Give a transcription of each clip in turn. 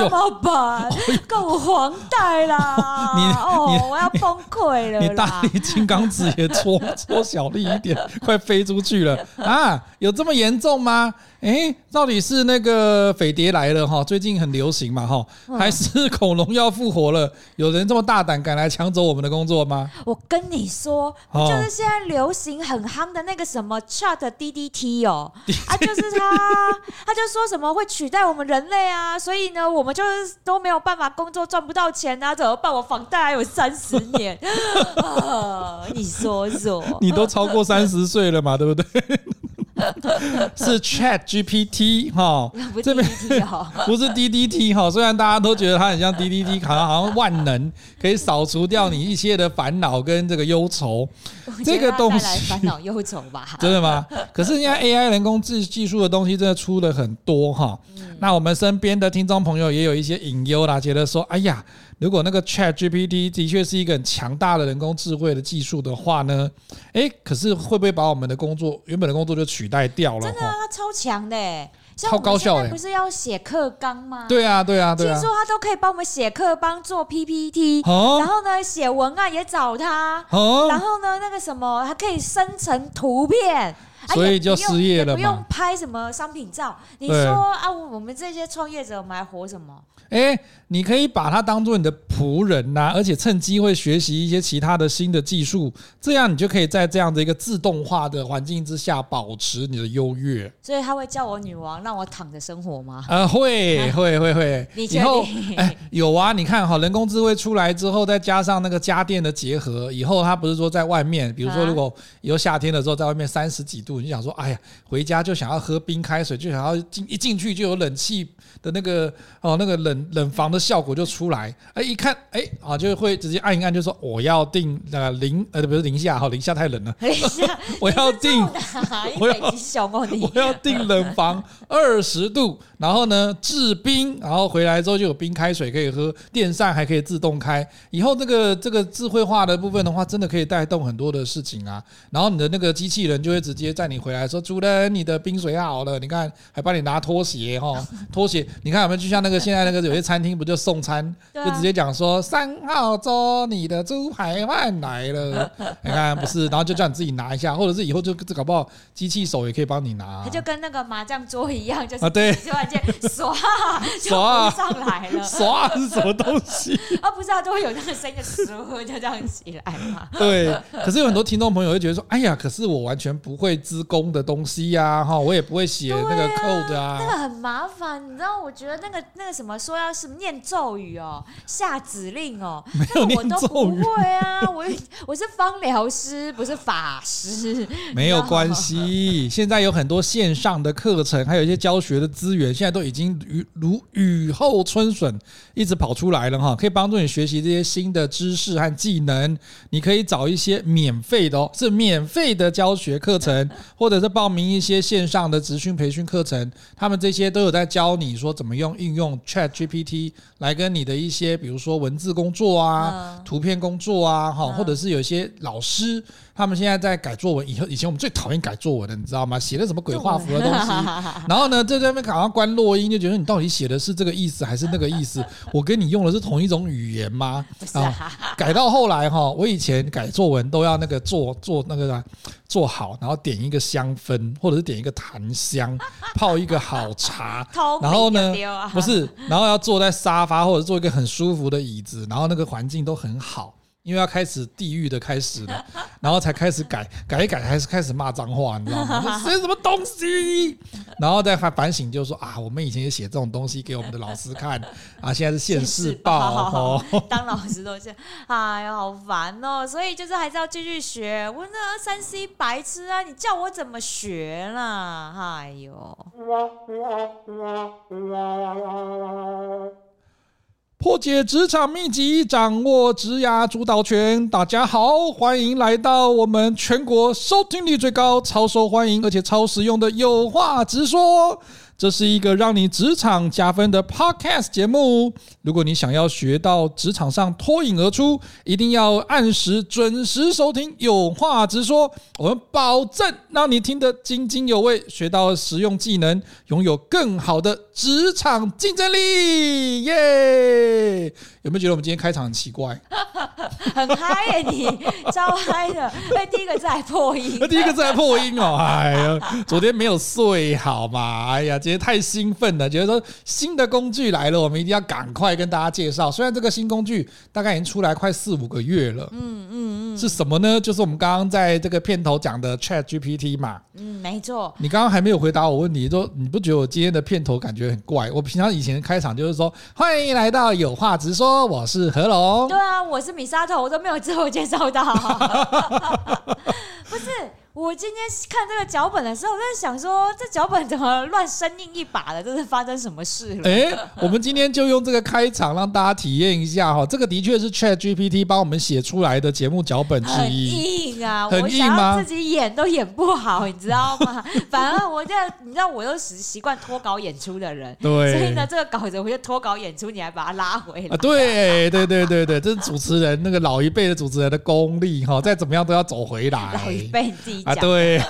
了，哦、怎么办？够我还贷啦！你哦，我要崩溃了！你大力金刚指也搓搓小力一点，快飞出去了啊！有这么严重吗？哎，到底是那个匪谍来了哈？最近很流行嘛哈？还是恐龙要复活了？有人这么大胆敢来抢走我们的工作吗？我跟你说，就是现在流行很夯的那个什么 Chat DDT 哦，啊，就是他，他就说什么会取代我们人类啊，所以呢，我们就是都没有办法工作，赚不到钱啊，怎么办？我房贷还有三十年，啊，你说说，你都超过三十岁了嘛，对不对？是 Chat GPT 哈，这边 不是 DDT 哈。虽然大家都觉得它很像 DDT，好像好像万能，可以扫除掉你一切的烦恼跟这个忧愁。这个东西烦恼忧愁吧？真的吗？可是现在 AI 人工智技术的东西真的出了很多哈。那我们身边的听众朋友也有一些隐忧啦，觉得说，哎呀。如果那个 Chat GPT 的确是一个很强大的人工智慧的技术的话呢，哎，可是会不会把我们的工作原本的工作就取代掉了？真的啊，它超强的，超高效的。不是要写课纲吗？对啊，对啊，对啊。听说它都可以帮我们写课纲、做 PPT，然后呢，写文案也找它，然后呢，那个什么还可以生成图片，所以就失业了嘛。不用拍什么商品照。你说啊，我们这些创业者，我们还活什么？哎，你可以把它当做你的仆人呐，而且趁机会学习一些其他的新的技术，这样你就可以在这样的一个自动化的环境之下保持你的优越。所以他会叫我女王，让我躺着生活吗？呃，会会会会。以后哎，有啊，你看哈，人工智慧出来之后，再加上那个家电的结合，以后他不是说在外面，比如说如果以后夏天的时候在外面三十几度，你想说，哎呀，回家就想要喝冰开水，就想要进一进去就有冷气的那个哦，那个冷。冷房的效果就出来，哎，一看，哎，啊，就会直接按一按，就说我要订那个零，呃，不是零下，哈，零下太冷了，我要订，我要我要订冷房 二十度，然后呢制冰，然后回来之后就有冰开水可以喝，电扇还可以自动开，以后这个这个智慧化的部分的话，真的可以带动很多的事情啊。然后你的那个机器人就会直接在你回来说，主人，你的冰水好了，你看还帮你拿拖鞋，哈，拖鞋，你看有没有就像那个现在那个有。些餐厅不就送餐，啊、就直接讲说三号桌你的猪排饭来了，你看不是，然后就叫你自己拿一下，或者是以后就搞不好机器手也可以帮你拿。它就跟那个麻将桌一样，就是啊对，突然间刷刷上来了，刷是什么东西？啊不是啊，都会有那个声音，嗖就这样起来嘛。对，可是有很多听众朋友会觉得说，哎呀，可是我完全不会资工的东西呀，哈，我也不会写那个 code 啊，那个很麻烦，你知道？我觉得那个那个什么说要。是念咒语哦，下指令哦，那我都不会啊。我我是芳疗师，不是法师。没有关系，现在有很多线上的课程，还有一些教学的资源，现在都已经如如雨后春笋，一直跑出来了哈，可以帮助你学习这些新的知识和技能。你可以找一些免费的哦，是免费的教学课程，或者是报名一些线上的职训培训课程，他们这些都有在教你说怎么用应用 ChatGPT。来跟你的一些，比如说文字工作啊、图片工作啊，哈，或者是有些老师，他们现在在改作文。以后以前我们最讨厌改作文的，你知道吗？写的什么鬼画符的东西，然后呢，在这边好像关落音，就觉得你到底写的是这个意思还是那个意思？我跟你用的是同一种语言吗？啊，改到后来哈，我以前改作文都要那个做做那个做好，然后点一个香氛，或者是点一个檀香，泡一个好茶，然后呢，不是，然后要坐在沙发或者坐一个很舒服的椅子，然后那个环境都很好。因为要开始地狱的开始了，然后才开始改，改一改还是开始骂脏话，你知道吗？写什么东西？然后再反反省，就是说啊，我们以前也写这种东西给我们的老师看啊，现在是现世报哦。当老师都是，哎呀，好烦哦。所以就是还是要继续学。我那三 C 白痴啊，你叫我怎么学啦？哎呦。破解职场秘籍，掌握职涯主导权。大家好，欢迎来到我们全国收听率最高、超受欢迎而且超实用的有话直说。这是一个让你职场加分的 Podcast 节目。如果你想要学到职场上脱颖而出，一定要按时准时收听。有话直说，我们保证让你听得津津有味，学到实用技能，拥有更好的职场竞争力。耶！有没有觉得我们今天开场很奇怪？很嗨耶！你超嗨的，哎，第一个字还破音，第一个字还破音哦！哎呀，昨天没有睡好嘛？哎呀，今天太兴奋了，觉得说新的工具来了，我们一定要赶快跟大家介绍。虽然这个新工具大概已经出来快四五个月了，嗯嗯嗯，是什么呢？就是我们刚刚在这个片头讲的 Chat GPT 嘛。嗯，没错。你刚刚还没有回答我问题，说你不觉得我今天的片头感觉很怪？我平常以前开场就是说欢迎来到有话直说，我是何龙。对啊，我是米沙头，我都没有自我介绍到。不是。我今天看这个脚本的时候，我在想说，这脚本怎么乱生硬一把的？这是发生什么事了？哎，我们今天就用这个开场让大家体验一下哈，这个的确是 Chat GPT 帮我们写出来的节目脚本之一。很硬啊，很硬吗？自己演都演不好，你知道吗？反而我这你知道，我又是习惯脱稿演出的人，对，所以呢，这个稿子我就脱稿演出，你还把它拉回来。啊，对对对对对，这是主持人那个老一辈的主持人的功力哈，再怎么样都要走回来。老一辈自啊，对。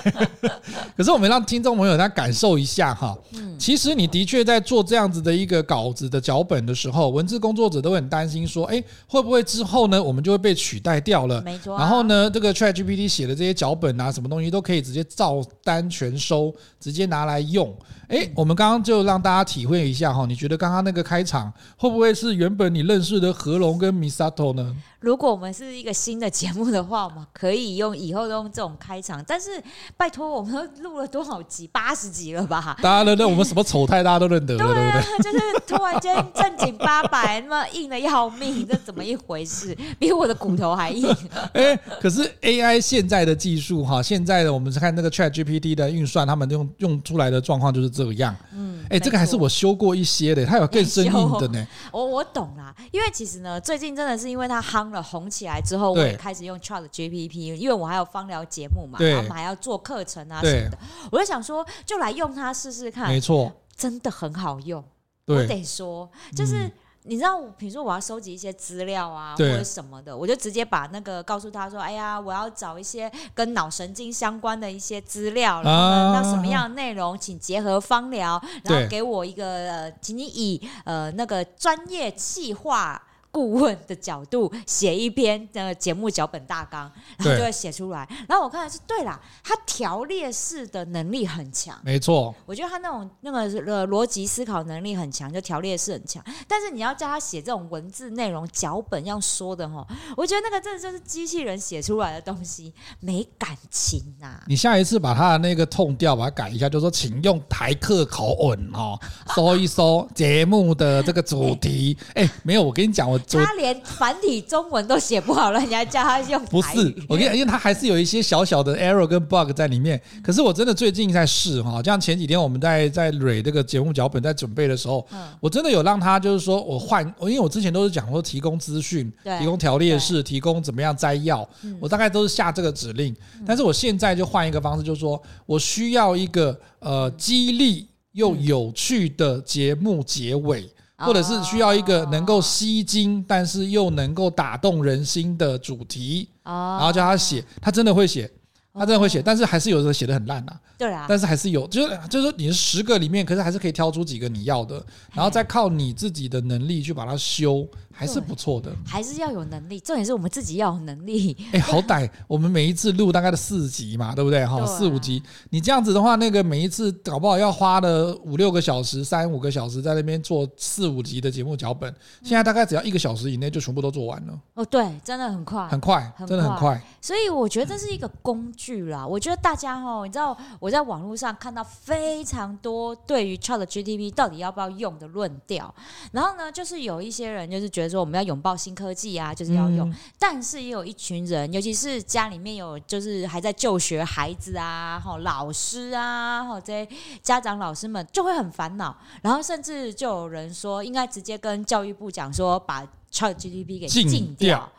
可是我们让听众朋友他感受一下哈，其实你的确在做这样子的一个稿子的脚本的时候，文字工作者都很担心说，哎，会不会之后呢，我们就会被取代掉了？没错。然后呢，这个 ChatGPT 写的这些脚本啊，什么东西都可以直接照单全收，直接拿来用。哎，我们刚刚就让大家体会一下哈，你觉得刚刚那个开场会不会是原本你认识的何龙跟 Misato 呢？如果我们是一个新的节目的话，我们可以用以后都用这种开场。但是拜托，我们都录了多少集？八十集了吧？当然了，那我们什么丑态，大家都认得了，对不对？就是突然间正经八百，那么硬的要命，这怎么一回事？比我的骨头还硬。哎，可是 AI 现在的技术哈，现在的我们是看那个 ChatGPT 的运算，他们用用出来的状况就是这样。嗯，哎，这个还是我修过一些的，它有更生硬的呢。我我懂啦，因为其实呢，最近真的是因为它夯。了红起来之后，我也开始用 Chat GPT，因为我还有芳疗节目嘛，然后我们还要做课程啊什么的，我就想说，就来用它试试看。没错，真的很好用。我得说，就是你知道，比如说我要收集一些资料啊，或者什么的，我就直接把那个告诉他说：“哎呀，我要找一些跟脑神经相关的一些资料，然后那什么样的内容，请结合方疗，然后给我一个，呃，请你以呃那个专业企划。”顾问的角度写一篇的节目脚本大纲，然后就会写出来。然后我看的是对啦，他条列式的能力很强，没错。我觉得他那种那个呃逻辑思考能力很强，就条列式很强。但是你要叫他写这种文字内容脚本要说的哈，我觉得那个真的就是机器人写出来的东西，没感情呐、啊。你下一次把他的那个 tone 调把它改一下，就说请用台客口吻哦，说一说节目的这个主题。哎、欸，没有，我跟你讲我。他连繁体中文都写不好了，你还叫他用？不是，我跟你讲，因为他还是有一些小小的 error 跟 bug 在里面。可是我真的最近在试哈，像前几天我们在在蕊这个节目脚本在准备的时候，我真的有让他就是说我换，因为我之前都是讲说提供资讯，提供条列式，提供怎么样摘要，我大概都是下这个指令。但是我现在就换一个方式，就是说我需要一个呃激励又有趣的节目结尾。或者是需要一个能够吸睛，但是又能够打动人心的主题，然后叫他写，他真的会写，他真的会写，但是还是有的写的很烂呐。对啊，但是还是有，就是就是说你是十个里面，可是还是可以挑出几个你要的，然后再靠你自己的能力去把它修。还是不错的，还是要有能力。重点是我们自己要有能力。哎、欸，好歹我们每一次录大概的四集嘛，对不对？哈，四五集，你这样子的话，那个每一次搞不好要花了五六个小时、三五个小时在那边做四五集的节目脚本。现在大概只要一个小时以内就全部都做完了。哦，对，真的很快，很快，真的很快。所以我觉得这是一个工具啦。我觉得大家哈，你知道我在网络上看到非常多对于 ChatGPT 到底要不要用的论调，然后呢，就是有一些人就是觉得。说我们要拥抱新科技啊，就是要用，嗯、但是也有一群人，尤其是家里面有就是还在就学孩子啊，哈，老师啊，哈，这些家长老师们就会很烦恼，然后甚至就有人说，应该直接跟教育部讲说，把 ChatGPT 给。禁掉。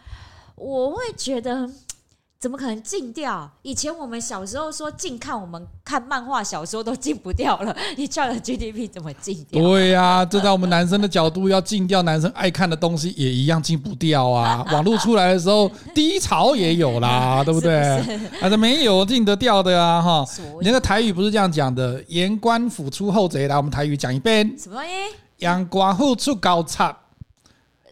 我会觉得。怎么可能禁掉？以前我们小时候说禁看，我们看漫画小说都禁不掉了，你 ChatGPT 怎么禁掉？对呀、啊，这在我们男生的角度，要禁掉男生爱看的东西，也一样禁不掉啊。网络出来的时候，低潮也有啦，对不对？啊，这没有禁得掉的啊，哈。你那个台语不是这样讲的，言官府出后贼，来，我们台语讲一遍。什么东西？阳关虎出高贼。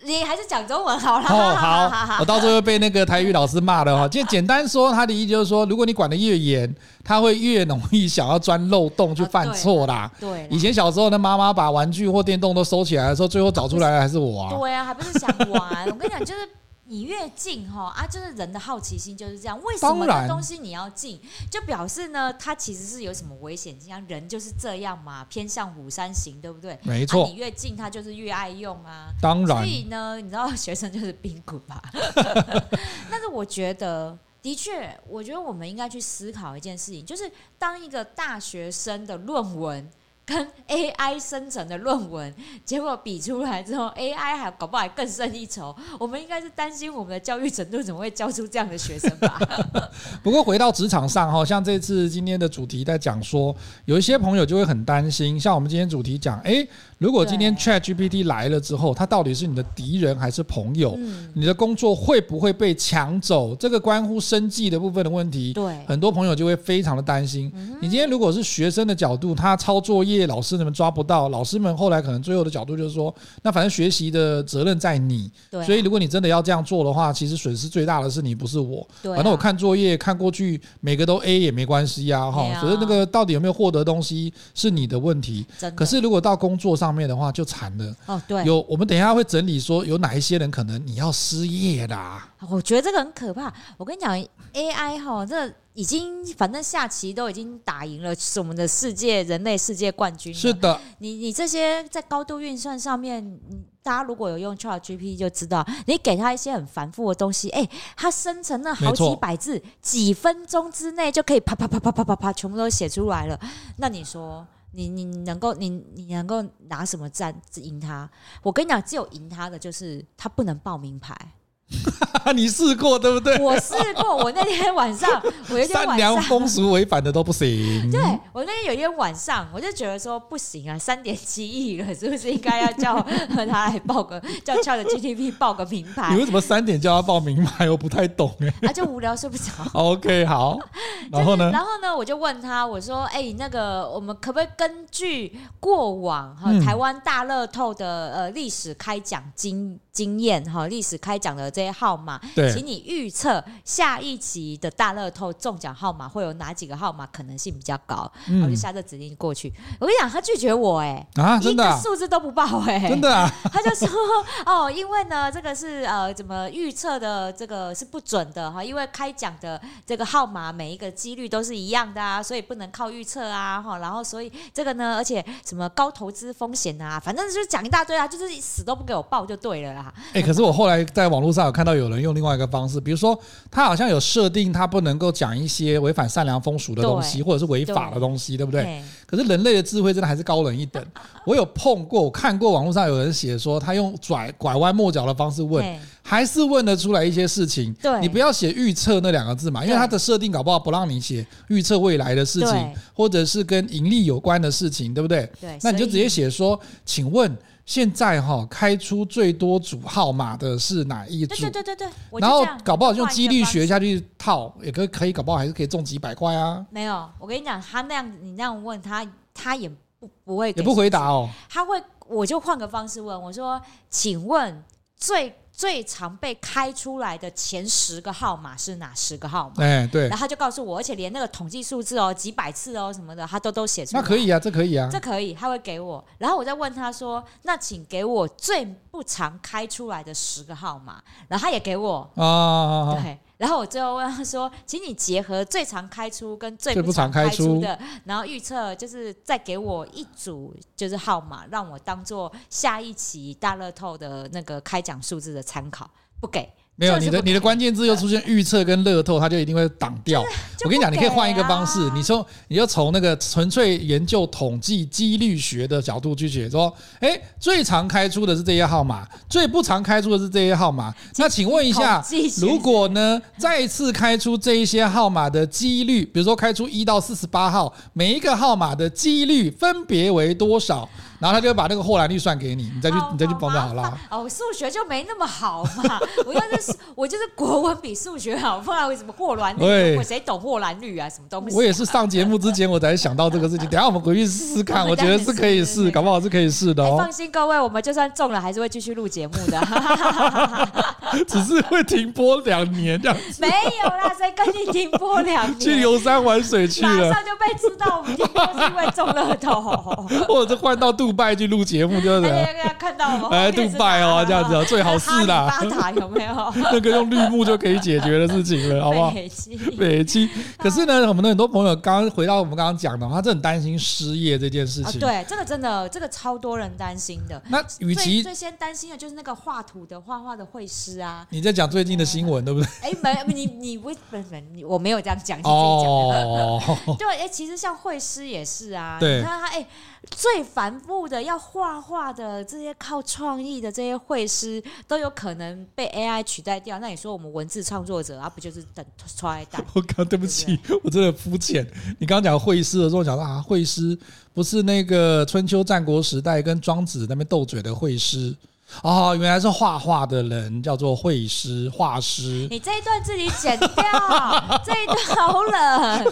你还是讲中文好了。哦，好，我到时候被那个台语老师骂了哈。就简单说，他的意思就是说，如果你管得越严，他会越容易想要钻漏洞去犯错啦。对，以前小时候的妈妈把玩具或电动都收起来的时候，最后找出来的还是我啊。对啊，还不是想玩。我跟你讲，就是。你越近哈啊，就是人的好奇心就是这样。为什么这东西你要近？就表示呢，它其实是有什么危险性啊？人就是这样嘛，偏向虎山行，对不对？没错。你越近，他就是越爱用啊。当然。所以呢，你知道学生就是冰棍吧？但是我觉得，的确，我觉得我们应该去思考一件事情，就是当一个大学生的论文。跟 AI 生成的论文，结果比出来之后，AI 还搞不好还更胜一筹。我们应该是担心我们的教育程度怎么会教出这样的学生吧？不过回到职场上哈，像这次今天的主题在讲说，有一些朋友就会很担心，像我们今天主题讲，诶，如果今天 ChatGPT 来了之后，它到底是你的敌人还是朋友？你的工作会不会被抢走？这个关乎生计的部分的问题，对，很多朋友就会非常的担心。你今天如果是学生的角度，他抄作业。老师们抓不到，老师们后来可能最后的角度就是说，那反正学习的责任在你，对啊，所以如果你真的要这样做的话，其实损失最大的是你，不是我。对啊，反正我看作业看过去，每个都 A 也没关系呀，哈。所以那个到底有没有获得东西是你的问题。可是如果到工作上面的话，就惨了。哦，对，有我们等一下会整理说，有哪一些人可能你要失业啦。我觉得这个很可怕。我跟你讲，AI 哈，这。已经反正下棋都已经打赢了，是我们的世界人类世界冠军。是的，你你这些在高度运算上面，大家如果有用 ChatGPT 就知道，你给他一些很繁复的东西，哎，他生成了好几百字，几分钟之内就可以啪啪啪啪啪啪啪全部都写出来了。那你说，你你能够你你能够拿什么战赢他？我跟你讲，只有赢他的就是他不能报名牌。你试过对不对？我试过，我那天晚上，我有一天晚上，善良风俗违反的都不行。对，我那天有一天晚上，我就觉得说不行啊，三点七亿了，是不是应该要叫他来报个 叫 ChatGPT 报个名牌？你为什么三点叫他报名牌？我不太懂哎。啊，就无聊睡不着。OK，好。然后呢？然后呢？我就问他，我说：“哎、欸，那个，我们可不可以根据过往哈台湾大乐透的呃历史开奖经经验哈历史开奖的？”这些号码，对请你预测下一期的大乐透中奖号码会有哪几个号码可能性比较高？嗯、我就下这指令过去。我跟你讲，他拒绝我、欸，哎啊，真的、啊，一个数字都不报、欸，哎，真的、啊，他就说哦，因为呢，这个是呃，怎么预测的？这个是不准的哈，因为开奖的这个号码每一个几率都是一样的啊，所以不能靠预测啊，哈，然后所以这个呢，而且什么高投资风险啊，反正就是讲一大堆啊，就是死都不给我报就对了啦。哎、欸，可是我后来在网络上有。看到有人用另外一个方式，比如说他好像有设定，他不能够讲一些违反善良风俗的东西，或者是违法的东西，对不对？可是人类的智慧真的还是高人一等。我有碰过，我看过网络上有人写说，他用拽拐弯抹角的方式问，还是问得出来一些事情。对，你不要写预测那两个字嘛，因为他的设定搞不好不让你写预测未来的事情，或者是跟盈利有关的事情，对不对？对，那你就直接写说，请问。现在哈开出最多组号码的是哪一组？对对对对对，然后搞不好用几率学下去套，也可以可以搞不好还是可以中几百块啊。没有，我跟你讲，他那样你那样问他，他也不不会也不回答哦。他会，我就换个方式问我说：“请问最。”最常被开出来的前十个号码是哪十个号码？哎，对。然后他就告诉我，而且连那个统计数字哦，几百次哦什么的，他都都写出来。那可以啊，这可以啊，这可以，他会给我。然后我再问他说：“那请给我最不常开出来的十个号码。”然后他也给我啊，对。然后我最后问他说：“请你结合最常开出跟最不常开出的，然后预测就是再给我一组就是号码，让我当做下一期大乐透的那个开奖数字的参考。不给，没有你的你的关键字又出现预测跟乐透，它就一定会挡掉。我跟你讲，你可以换一个方式，你说你就从那个纯粹研究统计几率学的角度去解说，哎，最常开出的是这些号码，最不常开出的是这些号码。那请问一下，如果呢再次开出这一些号码的几率，比如说开出一到四十八号，每一个号码的几率分别为多少？然后他就会把那个霍兰率算给你，你再去你再去报就好了。哦，数学就没那么好嘛，我就是我就是国文比数学好，不然为什么霍兰率？我谁懂霍兰率啊？什么东西？我也是上节目之前我才想到这个事情，等下我们回去试试看，我觉得是可以试，搞不好是可以试的哦。放心各位，我们就算中了，还是会继续录节目的 只是会停播两年这样。没有啦，谁跟你停播两年？去游山玩水去了，马上就被知道我们停播是因为中乐透，或者是换到杜。杜拜去录节目就是，看到我哎，杜拜哦，这样子最好是啦。巴塔有没有？那个用绿幕就可以解决的事情了，好不好？北七，北七。可是呢，我们的很多朋友刚刚回到我们刚刚讲的，他真的很担心失业这件事情。对，这个真的，这个超多人担心的。那与其最先担心的就是那个画图的、画画的绘师啊。你在讲最近的新闻，对不对？哎，没，你你为什么？你我没有这样讲，你自己讲哦。对，哎，其实像绘师也是啊。对，你看他，哎。最繁复的要画画的这些靠创意的这些绘师都有可能被 AI 取代掉。那你说我们文字创作者啊，不就是等踹蛋？我刚对不起，我真的肤浅。你刚刚讲绘师的时候，讲到啊，绘师不是那个春秋战国时代跟庄子那边斗嘴的绘师。哦，原来是画画的人叫做绘师、画师。你这一段自己剪掉，这一段好冷。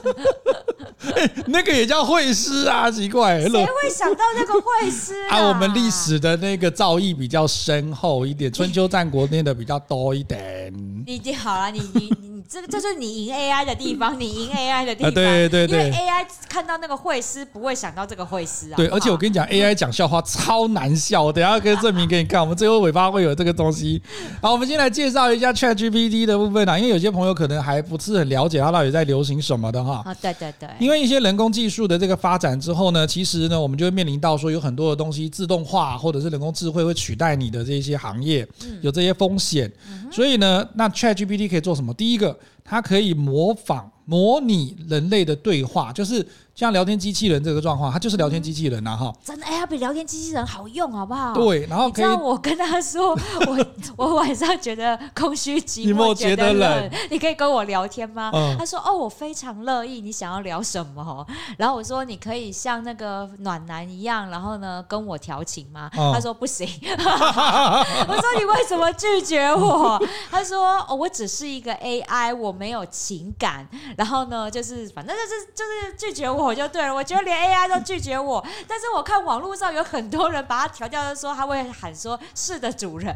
欸、那个也叫绘师啊，奇怪，谁会想到那个绘师啊？啊，我们历史的那个造诣比较深厚一点，春秋战国念的比较多一点。你已经好了，你你你这个这就是你赢 AI 的地方，你赢 AI 的地方。啊、对对对，因为 AI 看到那个会师不会想到这个会师啊。对，而且我跟你讲，AI 讲笑话超难笑，我 等下可以证明给你看。我们最后尾巴会有这个东西。好，我们先来介绍一下 ChatGPT 的部分啊，因为有些朋友可能还不是很了解它到底在流行什么的哈。啊，对对对。因为一些人工技术的这个发展之后呢，其实呢，我们就会面临到说有很多的东西自动化或者是人工智慧会取代你的这些行业，有这些风险。所以呢，那 ChatGPT 可以做什么？第一个，它可以模仿、模拟人类的对话，就是。像聊天机器人这个状况，它就是聊天机器人呐，哈！真的，哎呀，比聊天机器人好用，好不好？对，然后可以。我跟他说，我我晚上觉得空虚寂寞，觉得冷，你可以跟我聊天吗？他说，哦，我非常乐意，你想要聊什么？然后我说，你可以像那个暖男一样，然后呢跟我调情吗？他说不行。我说你为什么拒绝我？他说，哦，我只是一个 AI，我没有情感。然后呢，就是反正就是就是拒绝我。我就对了，我觉得连 AI 都拒绝我，但是我看网络上有很多人把它调教的说，他会喊说“是的，主人”。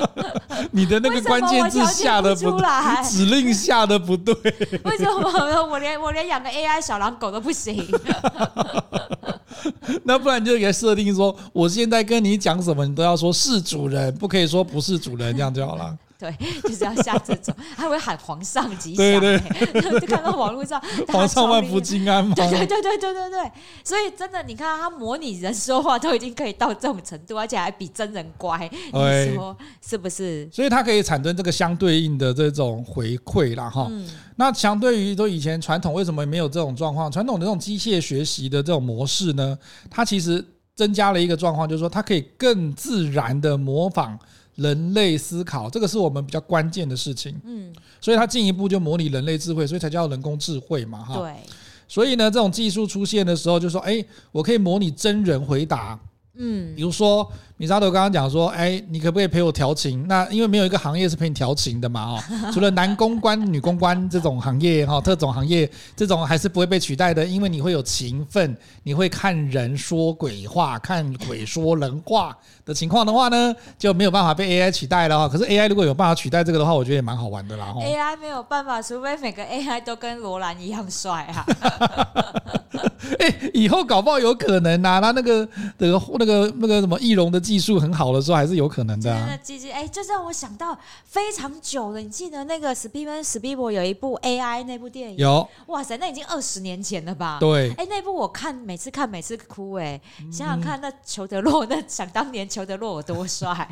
你的那个关键字下的不来，指令下的不对。为什么我 连我连养个 AI 小狼狗都不行？那不然就给他设定说，我现在跟你讲什么，你都要说是主人，不可以说不是主人，这样就好了。对，就是要下这种，还会喊皇上吉祥，欸，对对，就看到网络上皇上万福金安嘛。对对对对对对对，所以真的，你看他模拟人说话都已经可以到这种程度，而且还比真人乖，你说是不是？所以它可以产生这个相对应的这种回馈啦。哈。嗯，那相对于说以前传统为什么没有这种状况？传统的这种机械学习的这种模式呢？它其实增加了一个状况，就是说它可以更自然的模仿。人类思考，这个是我们比较关键的事情。嗯，所以它进一步就模拟人类智慧，所以才叫人工智慧嘛，哈。对。所以呢，这种技术出现的时候，就说，哎，我可以模拟真人回答。嗯，比如说。米沙头刚刚讲说，哎，你可不可以陪我调情？那因为没有一个行业是陪你调情的嘛，哦，除了男公关、女公关这种行业，哈，特种行业这种还是不会被取代的，因为你会有情分，你会看人说鬼话，看鬼说人话的情况的话呢，就没有办法被 AI 取代了哈。可是 AI 如果有办法取代这个的话，我觉得也蛮好玩的啦。AI 没有办法，除非每个 AI 都跟罗兰一样帅哈。哎，以后搞不好有可能啊，他那个那个那个那个什么易容的技术很好的时候，还是有可能的、啊。真的机器哎，这让我想到非常久了。你记得那个史蒂芬史匹柏有一部 AI 那部电影？有。哇塞，那已经二十年前了吧？对。哎，那部我看，每次看每次哭哎。想想看，那裘德洛，那想当年裘德洛有多帅。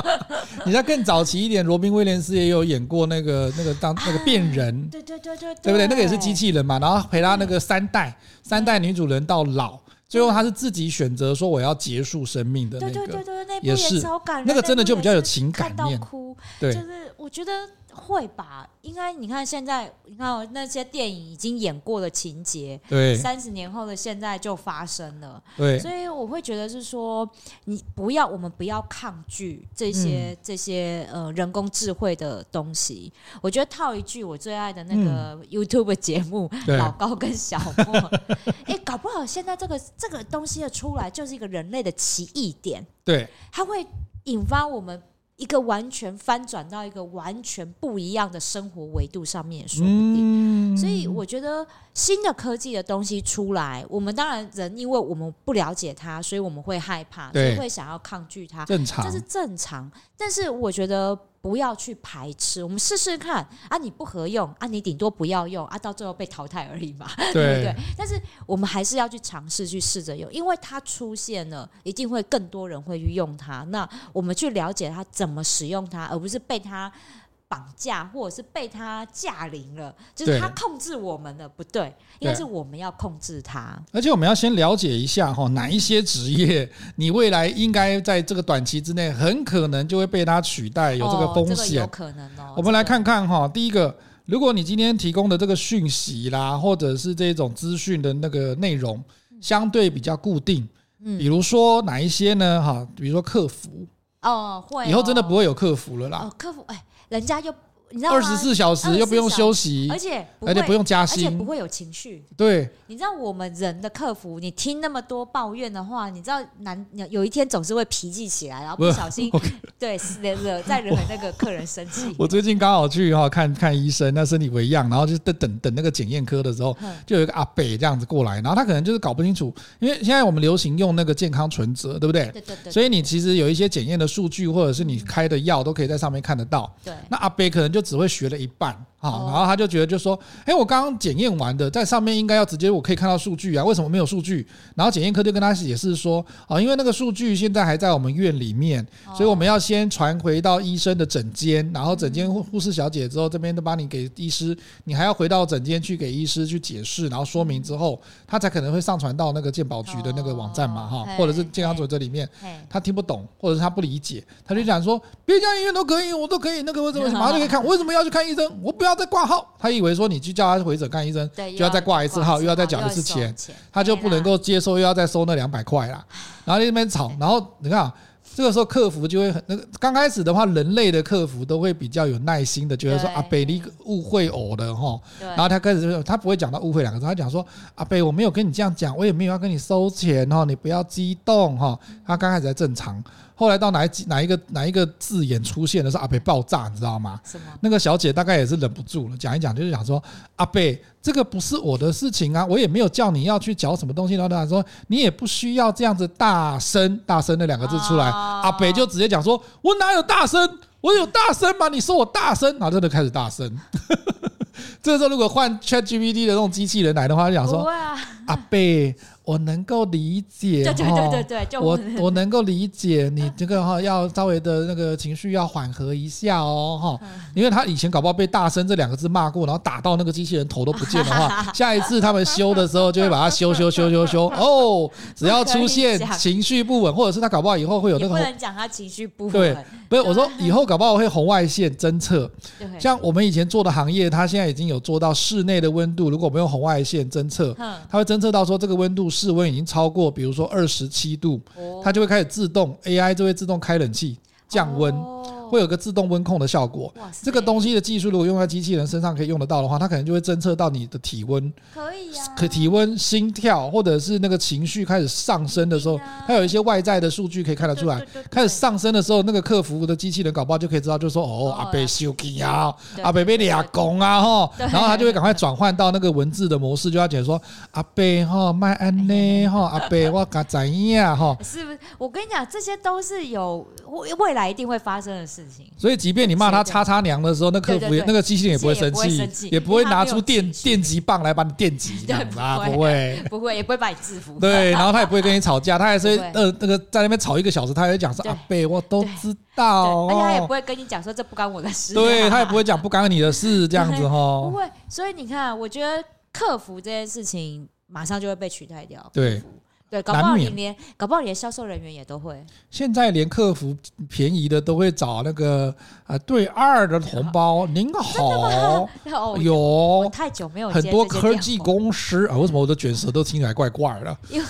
你在更早期一点，罗宾威廉斯也有演过那个那个当那个变人。对对对对，对不对？那个也是机器人嘛，然后陪他那个三代三代女主人到老，最后他是自己选择说我要结束生命的那个，对对对对，那部也是。那个真的就比较有情感面，哭，对，就是我觉得。会吧，应该你看现在，你看那些电影已经演过的情节，对，三十年后的现在就发生了，对，所以我会觉得是说，你不要，我们不要抗拒这些、嗯、这些呃人工智慧的东西。我觉得套一句我最爱的那个 YouTube 节目，嗯、老高跟小莫，哎，搞不好现在这个这个东西的出来就是一个人类的奇异点，对，它会引发我们。一个完全翻转到一个完全不一样的生活维度上面，说不定。所以我觉得新的科技的东西出来，我们当然人因为我们不了解它，所以我们会害怕，所以会想要抗拒它，正常，这是正常。但是我觉得。不要去排斥，我们试试看啊！你不合用啊，你顶多不要用啊，到最后被淘汰而已嘛，对，不对？但是我们还是要去尝试去试着用，因为它出现了，一定会更多人会去用它。那我们去了解它怎么使用它，而不是被它。绑架，或者是被他驾临了，就是他控制我们的，不对，应该是我们要控制他。而且我们要先了解一下哈，哪一些职业 你未来应该在这个短期之内很可能就会被他取代，有这个风险。哦，这个有可能哦。我们来看看哈，第一个，如果你今天提供的这个讯息啦，或者是这种资讯的那个内容相对比较固定，嗯，比如说哪一些呢？哈，比如说客服哦，会以后真的不会有客服了啦。哦，客服哎。人家又你知道吗？二十四小时又不用休息，而且而且不用加薪，而且不会有情绪。对，你知道我们人的客服，你听那么多抱怨的话，你知道难有一天总是会脾气起来，然后不小心 对惹惹再惹那个客人生气。我最近刚好去哈看看医生，那身体为恙，然后就等等等那个检验科的时候，就有一个阿北这样子过来，然后他可能就是搞不清楚，因为现在我们流行用那个健康存折，对不对？对对对。所以你其实有一些检验的数据，或者是你开的药，都可以在上面看得到。对。那阿北可能就。只会学了一半。啊，然后他就觉得就说，哎，我刚刚检验完的，在上面应该要直接我可以看到数据啊，为什么没有数据？然后检验科就跟他解释说，啊，因为那个数据现在还在我们院里面，所以我们要先传回到医生的诊间，然后诊间护士小姐之后这边都帮你给医师，你还要回到诊间去给医师去解释，然后说明之后，他才可能会上传到那个健保局的那个网站嘛，哈，或者是健康组这里面，他听不懂或者是他不理解，他就讲说，别家医院都可以，我都可以，那个为什么马上就可以看？为什么要去看医生？我不要再挂号。他以为说你去叫他回诊看医生，就要再挂一次号，又要再缴一次钱，他就不能够接受，又要再收那两百块啦。然后在那边吵，然后你看啊。这个时候客服就会很那个，刚开始的话，人类的客服都会比较有耐心的，觉得说阿北你误会我了哈，然后他开始就他不会讲到误会两个字，他讲说阿北我没有跟你这样讲，我也没有要跟你收钱哈，你不要激动哈，他刚开始还正常。后来到哪一哪一个哪一个字眼出现的时候，阿北爆炸，你知道吗？那个小姐大概也是忍不住了，讲一讲就是讲说，阿北这个不是我的事情啊，我也没有叫你要去嚼什么东西。然后他说你也不需要这样子大声大声那两个字出来。阿北就直接讲说，我哪有大声？我有大声吗？你说我大声，然后真的开始大声。这个时候如果换 ChatGPT 的这种机器人来的话，就讲说，阿北。我能够理解，对对对对，我 我能够理解你这个哈，要稍微的那个情绪要缓和一下哦哈，因为他以前搞不好被“大声”这两个字骂过，然后打到那个机器人头都不见的话，下一次他们修的时候就会把它修修修修修 哦。只要出现情绪不稳，或者是他搞不好以后会有那个，不能讲他情绪不稳，对，不是我说以后搞不好会红外线侦测，像我们以前做的行业，它现在已经有做到室内的温度，如果我们用红外线侦测，它会侦测到说这个温度。室温已经超过，比如说二十七度，它就会开始自动 AI 就会自动开冷气降温。会有个自动温控的效果。这个东西的技术如果用在机器人身上可以用得到的话，它可能就会侦测到你的体温，可以啊，可体温、心跳或者是那个情绪开始上升的时候，它有一些外在的数据可以看得出来。开始上升的时候，那个客服的机器人搞不好就可以知道，就说哦，阿贝休息啊，阿贝被俩攻啊哈，然后他就会赶快转换到那个文字的模式，就要讲说阿贝哈麦安内哈，阿贝我该怎样哈？是不是？我跟你讲，这些都是有未未来一定会发生的事情。所以，即便你骂他叉叉娘的时候，那客服也那个机器人也不会生气，也不会拿出电电击棒来把你电击，这样啊，不会，不会，也不会把你制服。对，然后他也不会跟你吵架，他还是呃那个在那边吵一个小时，他还会讲说阿贝我都知道，而且他也不会跟你讲说这不关我的事，对他也不会讲不关你的事这样子 哈，不会。所以你看，我觉得客服这件事情马上就会被取代掉。对。对，搞不好你连搞不好连销售人员也都会。现在连客服便宜的都会找那个啊，对二的同胞，您好，有太久没有很多科技公司啊，为什么我的卷舌都听起来怪怪的？因为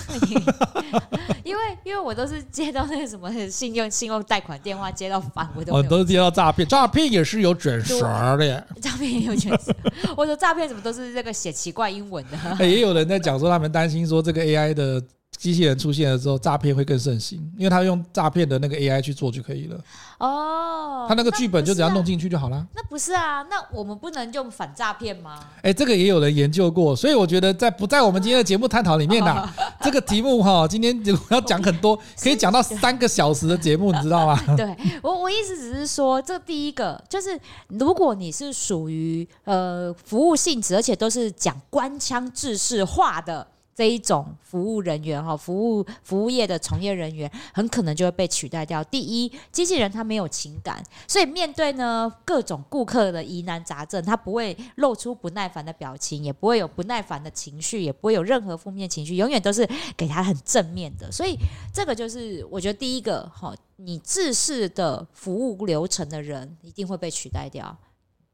因为因为我都是接到那个什么信用信用贷款电话接到烦，我都我都是接到诈骗，诈骗也是有卷舌的，诈骗也有卷舌。我说诈骗怎么都是这个写奇怪英文的？也有人在讲说他们担心说这个 AI 的。机器人出现了之后，诈骗会更盛行，因为他用诈骗的那个 AI 去做就可以了。哦，他那个剧本就只要弄进去就好了。那不是啊，那我们不能用反诈骗吗？哎，这个也有人研究过，所以我觉得在不在我们今天的节目探讨里面呢？这个题目哈，今天我要讲很多，可以讲到三个小时的节目，你知道吗？对我，我意思只是说，这第一个就是，如果你是属于呃服务性质，而且都是讲官腔制式化的。这一种服务人员哈，服务服务业的从业人员很可能就会被取代掉。第一，机器人它没有情感，所以面对呢各种顾客的疑难杂症，它不会露出不耐烦的表情，也不会有不耐烦的情绪，也不会有任何负面情绪，永远都是给他很正面的。所以这个就是我觉得第一个哈，你制式的服务流程的人一定会被取代掉。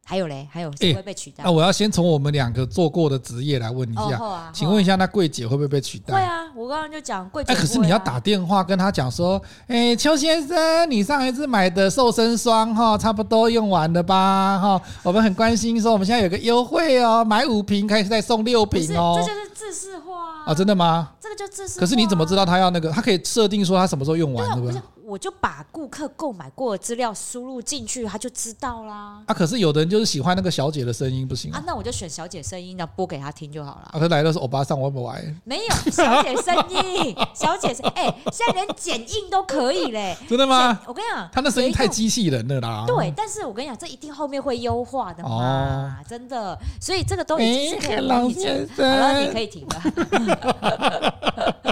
还有嘞，还有谁会被取代？那、欸啊、我要先从我们两个做过的职业来问一下，哦啊、请问一下，那柜姐会不会被取代？会啊，我刚刚就讲柜姐、啊。哎，可是你要打电话跟他讲说，哎、欸，邱先生，你上一次买的瘦身霜哈，差不多用完了吧？哈，我们很关心，说我们现在有个优惠哦，买五瓶可以再送六瓶哦。这就是自式化啊！真的吗？这个就制式。可是你怎么知道他要那个？他可以设定说他什么时候用完，对不对？我就把顾客购买过的资料输入进去，他就知道啦。啊，可是有的人就是喜欢那个小姐的声音，不行啊。那我就选小姐声音，那播给他听就好了。啊，他来的是欧巴桑，我不玩。没有小姐声音，小姐声，哎，现在连剪映都可以嘞。真的吗？我跟你讲，他那声音太机器人了啦。对，但是我跟你讲，这一定后面会优化的嘛，真的。所以这个都已经是可以老先生，好了，你可以停了。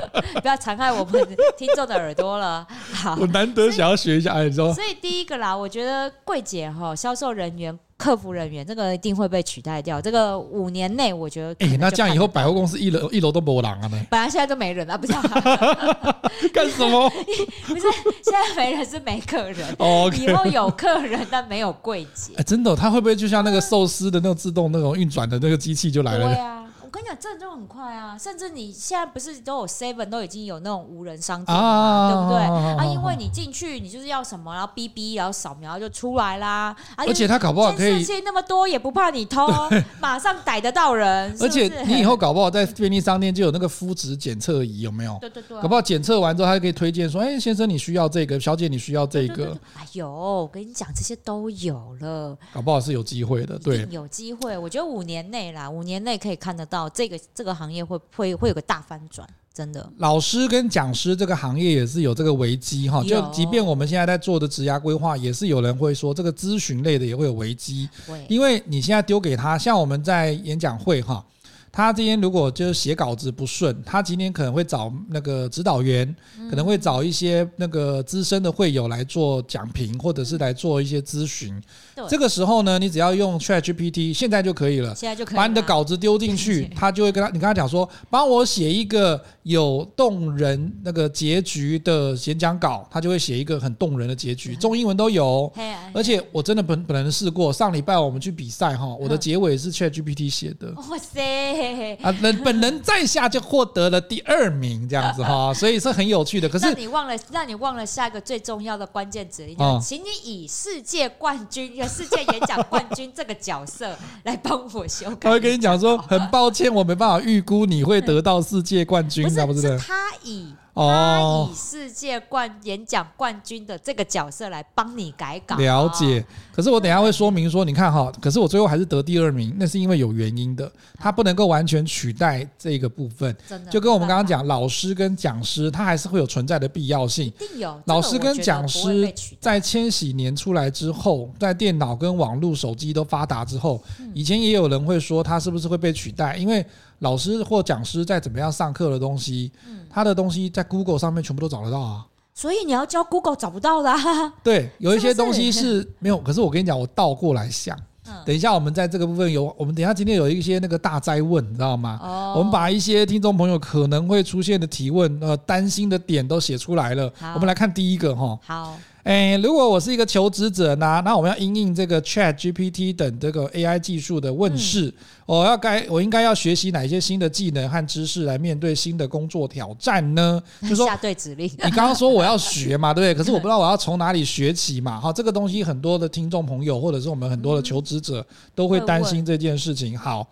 不要残害我们听众的耳朵了。好，我难得想要学一下，哎，你说。所以第一个啦，我觉得柜姐哈，销售人员、客服人员，这个一定会被取代掉。这个五年内，我觉得。哎，那这样以后百货公司一楼一楼都没人啊？本来现在都没人啊，不是？干什么？不是，现在没人是没客人。哦，以后有客人，但没有柜姐。哎，真的，他会不会就像那个寿司的那种自动那种运转的那个机器就来了？对啊。我跟你讲，这就很快啊！甚至你现在不是都有 Seven 都已经有那种无人商店嘛，啊、对不对？啊，因为你进去，你就是要什么，然后哔哔，然后扫描就出来啦。啊、而且他搞不好可以，那么多也不怕你偷，马上逮得到人。而且你以后搞不好在便利商店就有那个肤质检测仪，有没有？对对对。搞不好检测完之后，他就可以推荐说：“哎，先生你需要这个，小姐你需要这个。对对对对”哎呦，我跟你讲，这些都有了。搞不好是有机会的，对，有机会。我觉得五年内啦，五年内可以看得到这个这个行。行业会会会有个大翻转，真的。老师跟讲师这个行业也是有这个危机哈，就即便我们现在在做的职涯规划，也是有人会说这个咨询类的也会有危机，因为你现在丢给他，像我们在演讲会哈。他今天如果就是写稿子不顺，他今天可能会找那个指导员，可能会找一些那个资深的会友来做讲评，或者是来做一些咨询。这个时候呢，你只要用 ChatGPT，现在就可以了，现在就可以把你的稿子丢进去，他就会跟他，你跟他讲说，帮我写一个有动人那个结局的演讲稿，他就会写一个很动人的结局，中英文都有。而且我真的本本人试过，上礼拜我们去比赛哈，我的结尾是 ChatGPT 写的。哇塞！啊，人本人在下就获得了第二名，这样子哈，所以是很有趣的。可是你忘了，让你忘了下一个最重要的关键指令，请你以世界冠军、世界演讲冠军这个角色来帮我修改。他会跟你讲说，很抱歉，我没办法预估你会得到世界冠军，知道不知道？是他以。他以世界冠演讲冠军的这个角色来帮你改稿，了解。可是我等一下会说明说，你看哈，可是我最后还是得第二名，那是因为有原因的，他不能够完全取代这个部分。真的，就跟我们刚刚讲，老师跟讲师，他还是会有存在的必要性。一定有。老师跟讲师在千禧年出来之后，在电脑跟网络、手机都发达之后，以前也有人会说他是不是会被取代，因为。老师或讲师在怎么样上课的东西，嗯、他的东西在 Google 上面全部都找得到啊。所以你要教 Google 找不到的。啊。对，有一些东西是没有。可是我跟你讲，我倒过来想，嗯、等一下我们在这个部分有，我们等一下今天有一些那个大灾问，你知道吗？哦、我们把一些听众朋友可能会出现的提问、呃担心的点都写出来了。好我们来看第一个哈。好。诶，如果我是一个求职者呢？那我们要因应这个 Chat GPT 等这个 AI 技术的问世，嗯、我要该我应该要学习哪些新的技能和知识来面对新的工作挑战呢？就说下对指令。你刚刚说我要学嘛，对不对？可是我不知道我要从哪里学起嘛。好，这个东西很多的听众朋友或者是我们很多的求职者都会担心这件事情。好。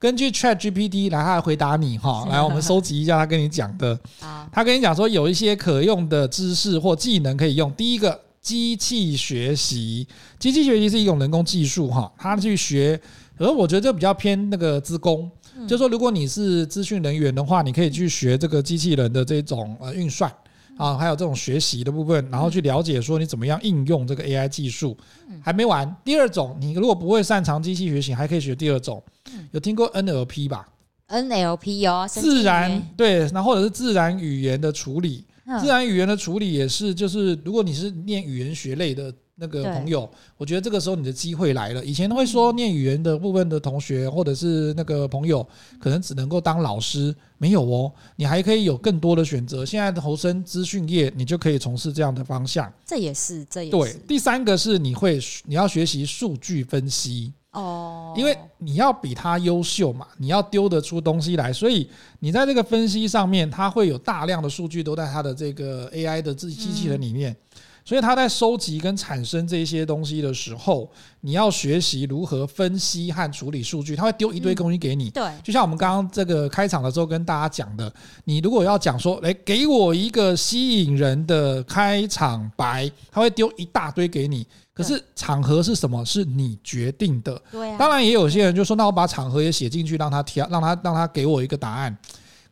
根据 ChatGPT 来，他来回答你哈。来，我们收集一下他跟你讲的。他跟你讲说，有一些可用的知识或技能可以用。第一个，机器学习。机器学习是一种人工技术哈，他去学。而我觉得这比较偏那个资工，就是说，如果你是资讯人员的话，你可以去学这个机器人的这种呃运算。啊，还有这种学习的部分，然后去了解说你怎么样应用这个 AI 技术，还没完。第二种，你如果不会擅长机器学习，还可以学第二种。有听过 NLP 吧？NLP 哦，自然对，然后或者是自然语言的处理。自然语言的处理也是，就是如果你是念语言学类的。那个朋友，我觉得这个时候你的机会来了。以前会说念语言的部分的同学或者是那个朋友，可能只能够当老师，没有哦，你还可以有更多的选择。现在的投身资讯业，你就可以从事这样的方向。这也是，这也是。对，第三个是你会你要学习数据分析哦，因为你要比他优秀嘛，你要丢得出东西来，所以你在这个分析上面，它会有大量的数据都在它的这个 AI 的自己机器人里面。嗯所以他在收集跟产生这些东西的时候，你要学习如何分析和处理数据。他会丢一堆东西给你，对，就像我们刚刚这个开场的时候跟大家讲的，你如果要讲说，来给我一个吸引人的开场白，他会丢一大堆给你。可是场合是什么？是你决定的。对啊。当然也有些人就说，那我把场合也写进去，让他挑，让他让他给我一个答案。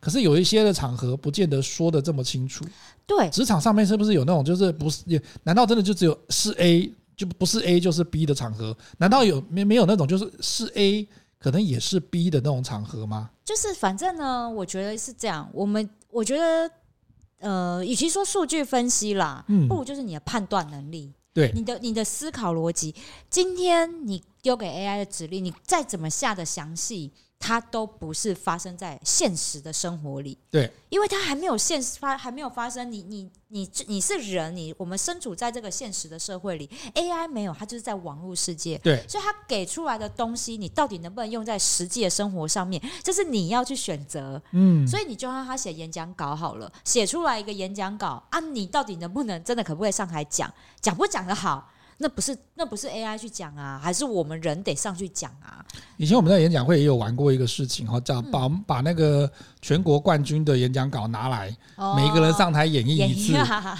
可是有一些的场合，不见得说的这么清楚。对，职场上面是不是有那种就是不是？难道真的就只有是 A 就不是 A 就是 B 的场合？难道有没没有那种就是是 A 可能也是 B 的那种场合吗？就是反正呢，我觉得是这样。我们我觉得，呃，与其说数据分析啦，嗯，不如就是你的判断能力，对，你的你的思考逻辑。今天你丢给 AI 的指令，你再怎么下的详细。它都不是发生在现实的生活里，对，因为它还没有现实发，还没有发生。你你你你是人，你我们身处在这个现实的社会里，AI 没有，它就是在网络世界，对，所以它给出来的东西，你到底能不能用在实际的生活上面，这是你要去选择。嗯，所以你就让他写演讲稿好了，写出来一个演讲稿啊，你到底能不能真的可不可以上台讲，讲不讲得好？那不是那不是 AI 去讲啊，还是我们人得上去讲啊？以前我们在演讲会也有玩过一个事情哈，叫把把那个全国冠军的演讲稿拿来，每一个人上台演绎一次，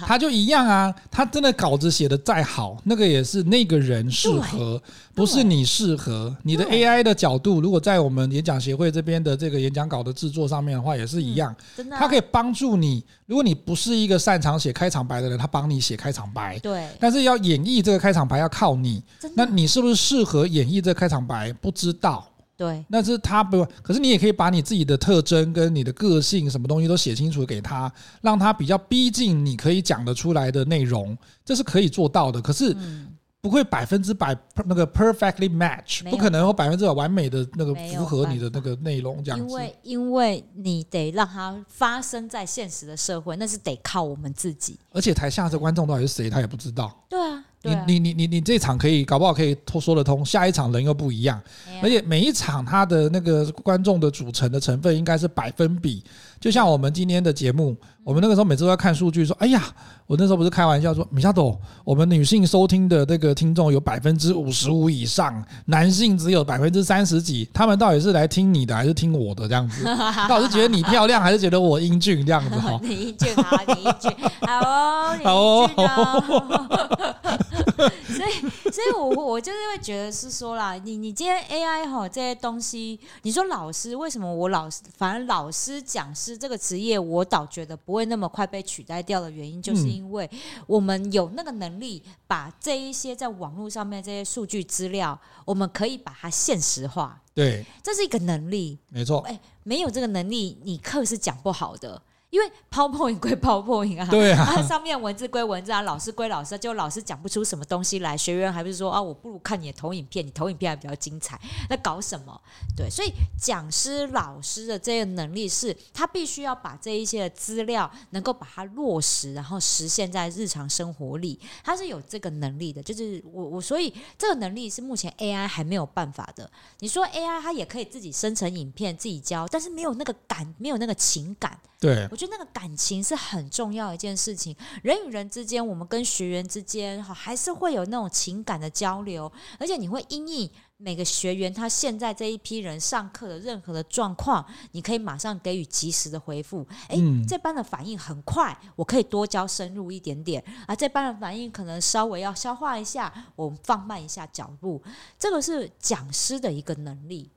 他就一样啊。他真的稿子写的再好，那个也是那个人适合，不是你适合。你的 AI 的角度，如果在我们演讲协会这边的这个演讲稿的制作上面的话，也是一样。真的，他可以帮助你。如果你不是一个擅长写开场白的人，他帮你写开场白。对，但是要演绎这个开场白要靠你。那你是不是适合演绎这开场白？不知道。对，那是他不，可是你也可以把你自己的特征跟你的个性什么东西都写清楚给他，让他比较逼近你可以讲得出来的内容，这是可以做到的。可是。嗯不会百分之百那个 perfectly match，不可能有百分之百完美的那个符合你的那个内容这样子。因为因为你得让它发生在现实的社会，那是得靠我们自己。而且台下的观众到底是谁，他也不知道。对啊。你你你你你这场可以搞不好可以说得通，下一场人又不一样，啊、而且每一场他的那个观众的组成的成分应该是百分比，就像我们今天的节目，我们那个时候每次都在看数据说，哎呀，我那时候不是开玩笑说，米夏朵，我们女性收听的这个听众有百分之五十五以上，男性只有百分之三十几，他们到底是来听你的还是听我的这样子？到底是觉得你漂亮还是觉得我英俊这样子？哈，你英俊好，你英俊好哦，好哦。所以，所以我我就是会觉得是说啦，你你今天 AI 哈这些东西，你说老师为什么我老师，反而老师讲师这个职业，我倒觉得不会那么快被取代掉的原因，就是因为我们有那个能力，把这一些在网络上面这些数据资料，我们可以把它现实化。对，这是一个能力，没错。哎，没有这个能力，你课是讲不好的。因为 PowerPoint 归 PowerPoint 啊，对啊，啊，上面文字归文字啊，老师归老师，就老师讲不出什么东西来，学员还不是说啊，我不如看你的投影片，你投影片还比较精彩，那搞什么？对，所以讲师老师的这个能力是，他必须要把这一些的资料能够把它落实，然后实现在日常生活里，他是有这个能力的。就是我我所以这个能力是目前 AI 还没有办法的。你说 AI 它也可以自己生成影片自己教，但是没有那个感，没有那个情感。对，我觉得那个感情是很重要的一件事情。人与人之间，我们跟学员之间，哈，还是会有那种情感的交流。而且你会因应每个学员他现在这一批人上课的任何的状况，你可以马上给予及时的回复。哎，这班的反应很快，我可以多教深入一点点。啊，这班的反应可能稍微要消化一下，我们放慢一下脚步。这个是讲师的一个能力。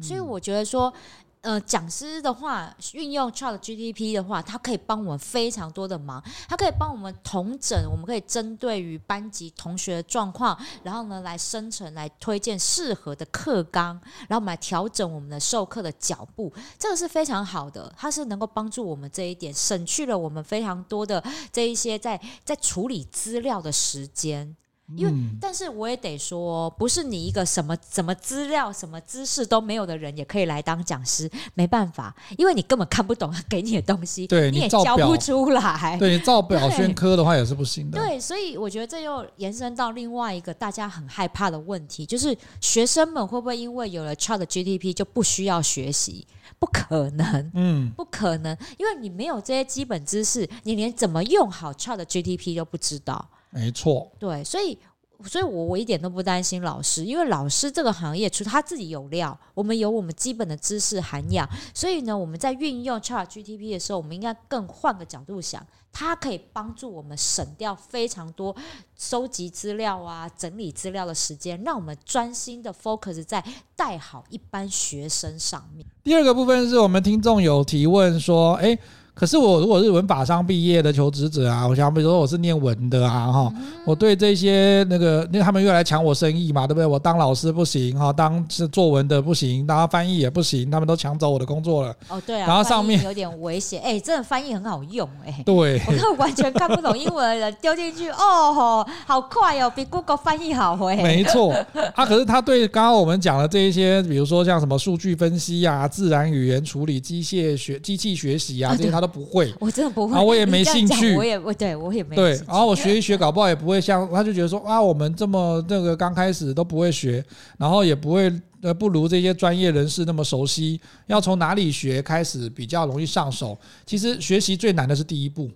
所以我觉得说。呃，讲师的话，运用 Chat GTP 的话，它可以帮我们非常多的忙。它可以帮我们同整，我们可以针对于班级同学的状况，然后呢，来生成、来推荐适合的课纲，然后我们来调整我们的授课的脚步。这个是非常好的，它是能够帮助我们这一点，省去了我们非常多的这一些在在处理资料的时间。因为，但是我也得说，不是你一个什么什么资料、什么知识都没有的人，也可以来当讲师。没办法，因为你根本看不懂他给你的东西，对，你也教不出来。对，你照表宣科的话也是不行的。对，所以我觉得这又延伸到另外一个大家很害怕的问题，就是学生们会不会因为有了 ChatGPT 就不需要学习？不可能，嗯，不可能，因为你没有这些基本知识，你连怎么用好 ChatGPT 都不知道。没错，对，所以，所以我我一点都不担心老师，因为老师这个行业，除他自己有料，我们有我们基本的知识涵养，所以呢，我们在运用 ChatGPT 的时候，我们应该更换个角度想，它可以帮助我们省掉非常多收集资料啊、整理资料的时间，让我们专心的 focus 在带好一班学生上面。第二个部分是我们听众有提问说，哎。可是我如果是文法商毕业的求职者啊，我想比如说我是念文的啊，哈，我对这些那个，因为他们又来抢我生意嘛，对不对？我当老师不行哈，当是作文的不行，当翻译也不行，他们都抢走我的工作了。哦，对啊，然后上面有点危险，哎，真的翻译很好用，哎，对，我都完全看不懂英文的人丢进去，哦吼，好快哦，比 Google 翻译好哎。没错，啊，可是他对刚刚我们讲的这一些，比如说像什么数据分析啊、自然语言处理、机械学、机器学习啊这些，他都。不会，我真的不会。啊，我也没兴趣，我也我对我也没对。然后我学一学，搞不好也不会像他就觉得说啊，我们这么那个刚开始都不会学，然后也不会呃不如这些专业人士那么熟悉。要从哪里学开始比较容易上手？其实学习最难的是第一步。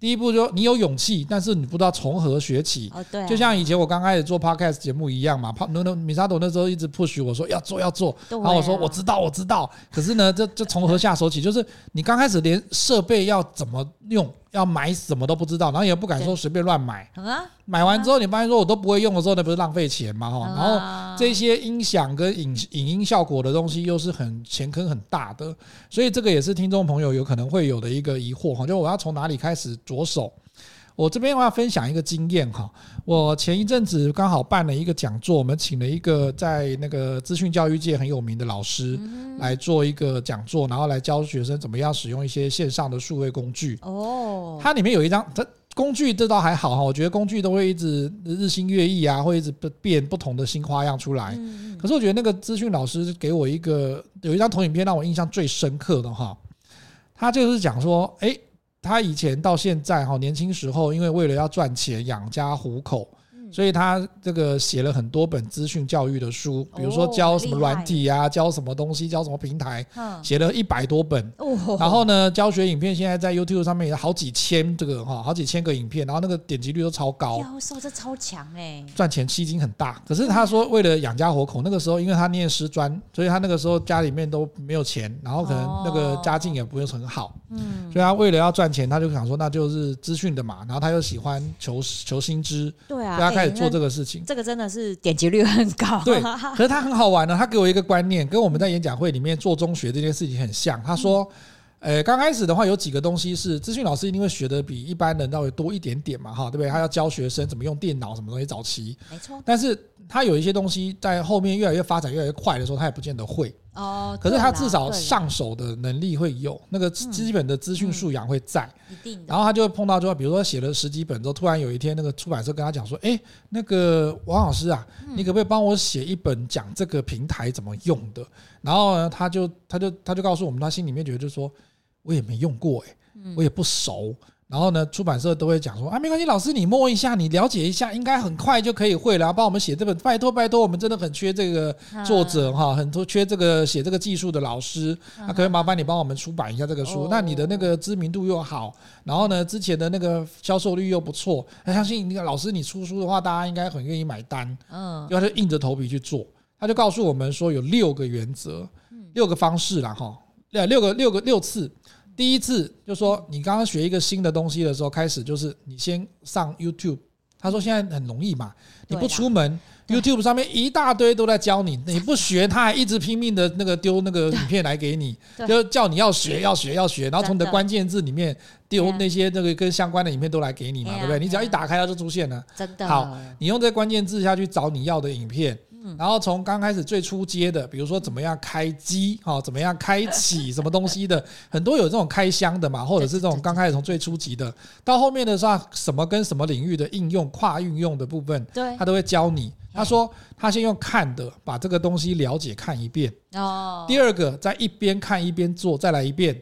第一步就你有勇气，但是你不知道从何学起。哦，对，就像以前我刚开始做 podcast 节目一样嘛。那那米沙朵那时候一直 push 我说要做要做，然后我说我知道我知道，可是呢，这这从何下手起？就是你刚开始连设备要怎么用。要买什么都不知道，然后也不敢说随便乱买。买完之后，你发现说我都不会用的时候，那不是浪费钱吗？哈。然后这些音响跟影影音效果的东西又是很钱坑很大的，所以这个也是听众朋友有可能会有的一个疑惑哈，就我要从哪里开始着手？我这边我要分享一个经验哈，我前一阵子刚好办了一个讲座，我们请了一个在那个资讯教育界很有名的老师来做一个讲座，然后来教学生怎么样使用一些线上的数位工具。哦，它里面有一张，它工具这倒还好哈，我觉得工具都会一直日新月异啊，会一直变不同的新花样出来。可是我觉得那个资讯老师给我一个有一张投影片让我印象最深刻的哈，他就是讲说，诶。他以前到现在哈，年轻时候因为为了要赚钱养家糊口，所以他这个写了很多本资讯教育的书，比如说教什么软体啊，教什么东西，教什么平台，写了一百多本。然后呢，教学影片现在在 YouTube 上面有好几千这个哈，好几千个影片，然后那个点击率都超高。教授这超强哎，赚钱吸金很大。可是他说为了养家活口，那个时候因为他念师专，所以他那个时候家里面都没有钱，然后可能那个家境也不是很好。嗯，所以他为了要赚钱，他就想说那就是资讯的嘛，然后他又喜欢求求新知。对啊，开始做这个事情。这个真的是点击率很高。对，可是他很好玩呢。他给我一个观念，跟我们在演讲会里面做中学这件事情很像。他说，呃，刚开始的话有几个东西是资讯老师一定会学的比一般人稍微多一点点嘛，哈，对不对？他要教学生怎么用电脑，什么东西早期。没错。但是他有一些东西在后面越来越发展越来越快的时候，他也不见得会。哦，可是他至少上手的能力会有，那个基本的资讯素养会在。一定。然后他就会碰到，就比如说写了十几本之后，突然有一天那个出版社跟他讲说：“哎，那个王老师啊，你可不可以帮我写一本讲这个平台怎么用的？”然后呢，他就他就他就告诉我们，他心里面觉得就是说，我也没用过，哎，我也不熟。然后呢，出版社都会讲说啊，没关系，老师你摸一下，你了解一下，应该很快就可以会了。帮我们写这本，拜托拜托，我们真的很缺这个作者哈，很多缺这个写这个技术的老师。那可以麻烦你帮我们出版一下这个书？那你的那个知名度又好，然后呢，之前的那个销售率又不错，他相信那个老师你出书的话，大家应该很愿意买单。嗯，然后就硬着头皮去做。他就告诉我们说有六个原则，六个方式啦哈，六六个六个六次。第一次就说你刚刚学一个新的东西的时候，开始就是你先上 YouTube。他说现在很容易嘛，你不出门，YouTube 上面一大堆都在教你，你不学，他还一直拼命的那个丢那个影片来给你，就叫你要学要学要学，然后从你的关键字里面丢那些那个跟相关的影片都来给你嘛，对不对？你只要一打开它就出现了。真的。好，你用这关键字下去找你要的影片。然后从刚开始最初阶的，比如说怎么样开机，哈，怎么样开启 什么东西的，很多有这种开箱的嘛，或者是这种刚开始从最初级的，到后面的时候，什么跟什么领域的应用、跨运用的部分，对，他都会教你。他说他先用看的把这个东西了解看一遍，哦，第二个再一边看一边做，再来一遍。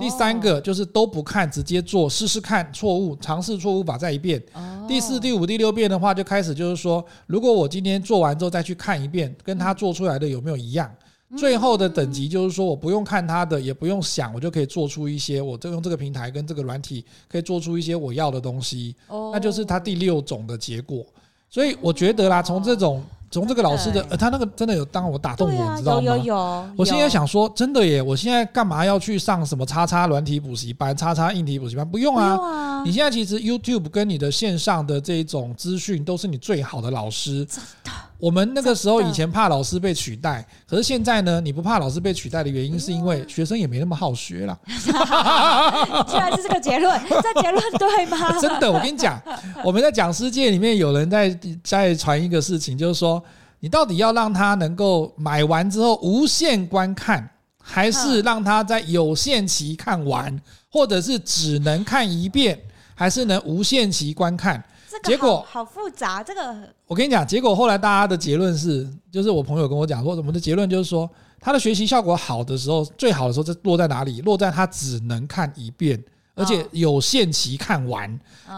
第三个就是都不看，直接做，试试看错误，尝试错误法再一遍。第四、第五、第六遍的话，就开始就是说，如果我今天做完之后再去看一遍，跟他做出来的有没有一样？最后的等级就是说，我不用看他的，也不用想，我就可以做出一些，我就用这个平台跟这个软体可以做出一些我要的东西。那就是他第六种的结果。所以我觉得啦，从这种。从这个老师的，呃，他那个真的有当我打动我，你知道吗？有有有。我现在想说，真的耶！我现在干嘛要去上什么叉叉软体补习班、叉叉硬体补习班？不用啊！你现在其实 YouTube 跟你的线上的这种资讯都是你最好的老师。真的。我们那个时候以前怕老师被取代，可是现在呢？你不怕老师被取代的原因，是因为学生也没那么好学了。居然是这个结论，这结论对吗？真的，我跟你讲，我们在讲师界里面有人在在传一个事情，就是说。你到底要让他能够买完之后无限观看，还是让他在有限期看完，或者是只能看一遍，还是能无限期观看？结果好复杂。这个我跟你讲，结果后来大家的结论是，就是我朋友跟我讲说，我们的结论就是说，他的学习效果好的时候，最好的时候，这落在哪里？落在他只能看一遍。而且有限期看完，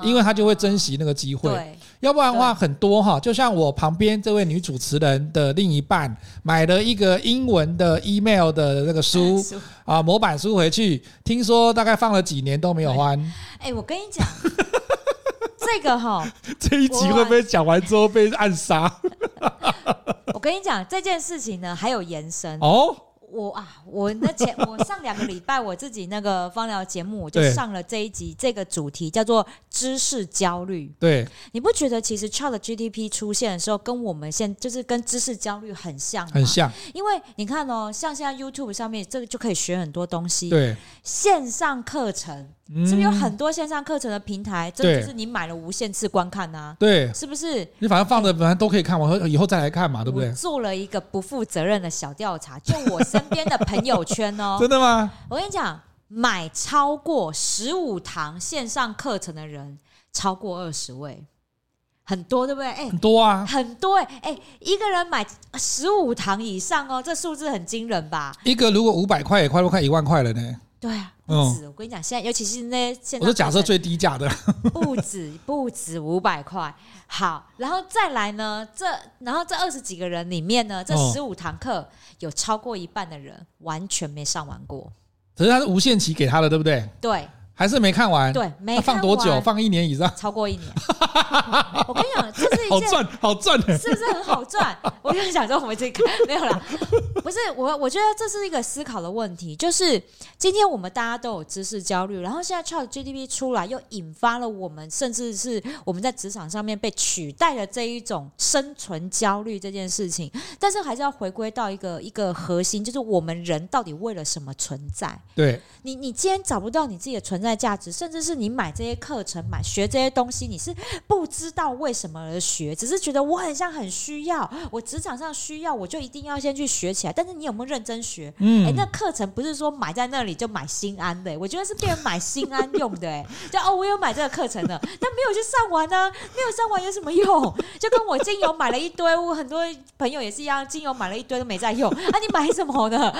因为他就会珍惜那个机会。要不然的话，很多哈，就像我旁边这位女主持人的另一半买了一个英文的 email 的那个书 啊，模板书回去，听说大概放了几年都没有还。哎，我跟你讲，这个哈，这一集会不会讲完之后被暗杀？我 跟你讲这件事情呢，还有延伸哦。我啊，我那前 我上两个礼拜我自己那个芳疗节目，我就上了这一集，这个主题叫做知识焦虑。对，你不觉得其实 ChatGPT 出现的时候，跟我们现就是跟知识焦虑很像吗？很像。因为你看哦，像现在 YouTube 上面这个就可以学很多东西。对，线上课程。是不是有很多线上课程的平台？这就是你买了无限次观看呐、啊？对，是不是？你反正放着，反正都可以看完，以后再来看嘛，对不对？做了一个不负责任的小调查，就我身边的朋友圈哦。真的吗？我跟你讲，买超过十五堂线上课程的人超过二十位，很多对不对？哎，很多啊，很多哎哎，一个人买十五堂以上哦，这数字很惊人吧？一个如果五百块也快都快一万块了呢。对啊，不止。嗯、我跟你讲，现在尤其是那现在，我是假设最低价的，不止不止五百块。好，然后再来呢，这然后这二十几个人里面呢，这十五堂课有超过一半的人完全没上完过。可是他是无限期给他的，对不对？对。还是没看完，对，没看完。放多久？放一年以上？超过一年。我跟你讲，这是一件好赚，好赚，是不是很好赚？我就想说，我们这个 没有啦，不是我，我觉得这是一个思考的问题。就是今天我们大家都有知识焦虑，然后现在 ChatGPT 出来，又引发了我们，甚至是我们在职场上面被取代的这一种生存焦虑这件事情。但是还是要回归到一个一个核心，就是我们人到底为了什么存在？对你，你既然找不到你自己的存在。在价值，甚至是你买这些课程、买学这些东西，你是不知道为什么而学，只是觉得我很像很需要，我职场上需要，我就一定要先去学起来。但是你有没有认真学？嗯，哎、欸，那课程不是说买在那里就买心安的、欸，我觉得是别人买心安用的、欸。哎，就哦，我有买这个课程的，但没有去上完呢、啊，没有上完有什么用？就跟我精油买了一堆，我很多朋友也是一样，精油买了一堆都没在用。啊，你买什么呢？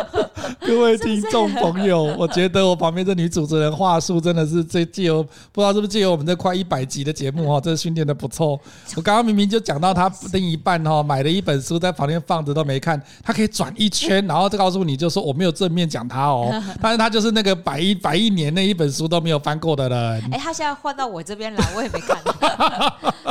各位听众朋友，我觉得我旁边这女主持人。话术真的是这借由不知道是不是借由我们这快一百集的节目哈，这训练的不错。我刚刚明明就讲到他另一半哈，买了一本书在旁边放着都没看，他可以转一圈，然后再告诉你就说我没有正面讲他哦，但是他就是那个百一百一年那一本书都没有翻过的人。哎，他现在换到我这边来，我也没看，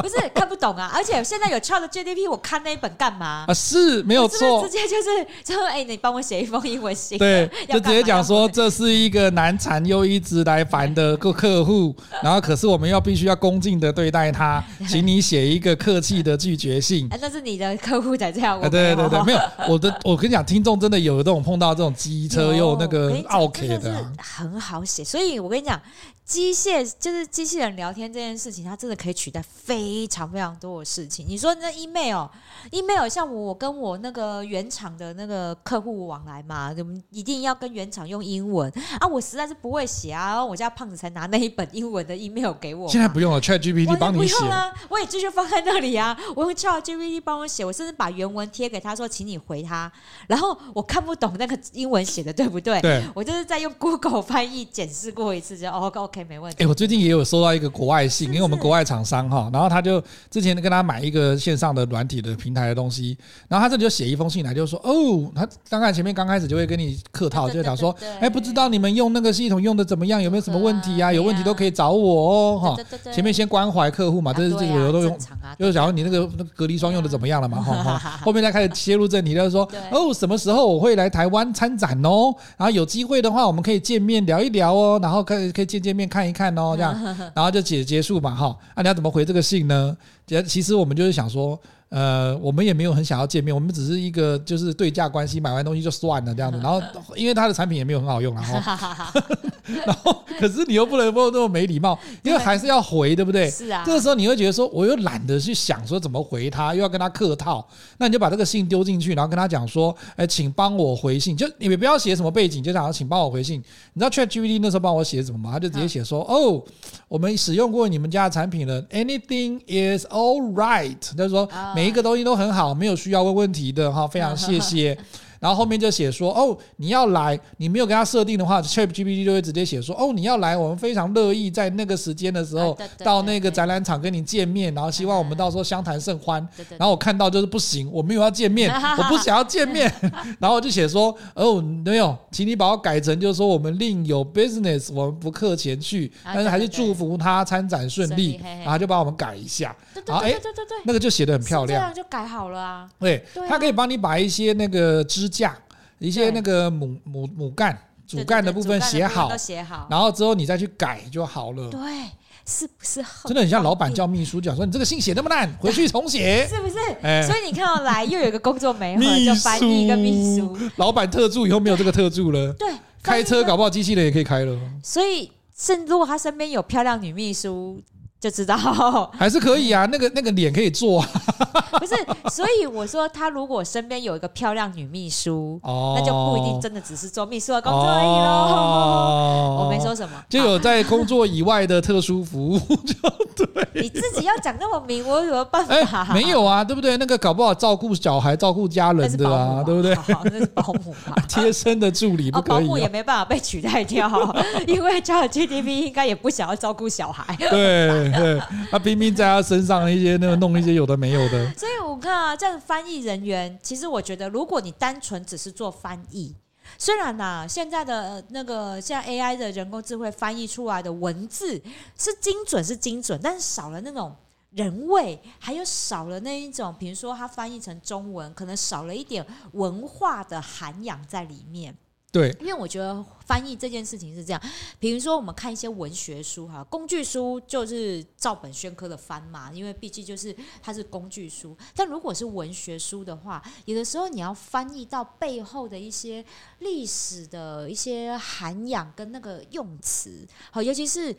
不是看不懂啊。而且现在有 ChatGPT，我看那一本干嘛啊？是没有错，直接就是就说哎，你帮我写一封英文信，对，就直接讲说这是一个难缠又一。直来烦的个客户，然后可是我们要必须要恭敬的对待他，请你写一个客气的拒绝信。那是你的客户才这样。对对对，没有我的，我跟你讲，听众真的有这种碰到这种机车又那个 OK 的，很好写。所以我跟你讲。机械就是机器人聊天这件事情，它真的可以取代非常非常多的事情。你说那 email，email 像我，我跟我那个原厂的那个客户往来嘛，我们一定要跟原厂用英文啊。我实在是不会写啊，然后我家胖子才拿那一本英文的 email 给我。现在不用了，ChatGPT 帮你写。不用啊，我也继续放在那里啊。我用 ChatGPT 帮我写，我甚至把原文贴给他说，请你回他。然后我看不懂那个英文写的对不对？对，我就是在用 Google 翻译检视过一次，就 OK OK。没问题。哎，我最近也有收到一个国外信，因为我们国外厂商哈，然后他就之前跟他买一个线上的软体的平台的东西，然后他这里就写一封信来，就说哦，他刚刚前面刚开始就会跟你客套，就讲说，哎，不知道你们用那个系统用的怎么样，有没有什么问题啊？有问题都可以找我哦，哈。前面先关怀客户嘛，这是这个都用，就是假如你那个那个隔离霜用的怎么样了嘛，哈哈。后面再开始切入正题，就是说，哦，什么时候我会来台湾参展哦？然后有机会的话，我们可以见面聊一聊哦，然后可以可以见见面。看一看哦，这样，然后就结结束嘛，哈，那你要怎么回这个信呢？其实我们就是想说。呃，我们也没有很想要见面，我们只是一个就是对价关系，买完东西就算了这样子。然后，因为他的产品也没有很好用，然后，然后，可是你又不能够那么没礼貌，因为还是要回，对不对？是啊。这个时候你会觉得说，我又懒得去想说怎么回他，又要跟他客套，那你就把这个信丢进去，然后跟他讲说，哎，请帮我回信，就你们不要写什么背景，就想要请帮我回信。你知道 ChatGPT 那时候帮我写什么吗？他就直接写说，哦，我们使用过你们家的产品了，Anything is all right，就是说。每每一个东西都很好，没有需要问问题的哈，非常谢谢。然后后面就写说哦，你要来，你没有给他设定的话，ChatGPT 就会直接写说哦，你要来，我们非常乐意在那个时间的时候到那个展览场跟你见面，然后希望我们到时候相谈甚欢。然后我看到就是不行，我没有要见面，我不想要见面。然后我就写说哦，没有，请你把我改成就是说我们另有 business，我们不客前去，但是还是祝福他参展顺利。然后就帮我们改一下。然后哎，那个就写的很漂亮，这样就改好了啊。对，他可以帮你把一些那个支。架一些那个母母母干主干的部分写好，写好，然后之后你再去改就好了。对，是不是真的很像老板叫秘书讲说，你这个信写那么烂，回去重写，是不是？所以你看到来又有一个工作没了，就翻译一个秘书。老板特助以后没有这个特助了，对，开车搞不好机器人也可以开了。所以，甚如果他身边有漂亮女秘书。就知道 还是可以啊，那个那个脸可以做，不是？所以我说他如果身边有一个漂亮女秘书，哦，那就不一定真的只是做秘书的工作而已喽。我没说说什么？就有在工作以外的特殊服务，就对。你自己要讲那么明，我有什么办法？哎，没有啊，对不对？那个搞不好照顾小孩、照顾家人的啊，对不对？那是保姆嘛，贴身的助理不可以。保姆也没办法被取代掉，因为 ChatGPT 应该也不想要照顾小孩。对对，他拼命在他身上一些那个弄一些有的没有的。所以我看啊，这样翻译人员，其实我觉得，如果你单纯只是做翻译。虽然呐、啊，现在的那个像 AI 的人工智慧翻译出来的文字是精准是精准，但是少了那种人味，还有少了那一种，比如说它翻译成中文，可能少了一点文化的涵养在里面。对，因为我觉得翻译这件事情是这样，比如说我们看一些文学书哈，工具书就是照本宣科的翻嘛，因为毕竟就是它是工具书。但如果是文学书的话，有的时候你要翻译到背后的一些历史的一些涵养跟那个用词，好，尤其是。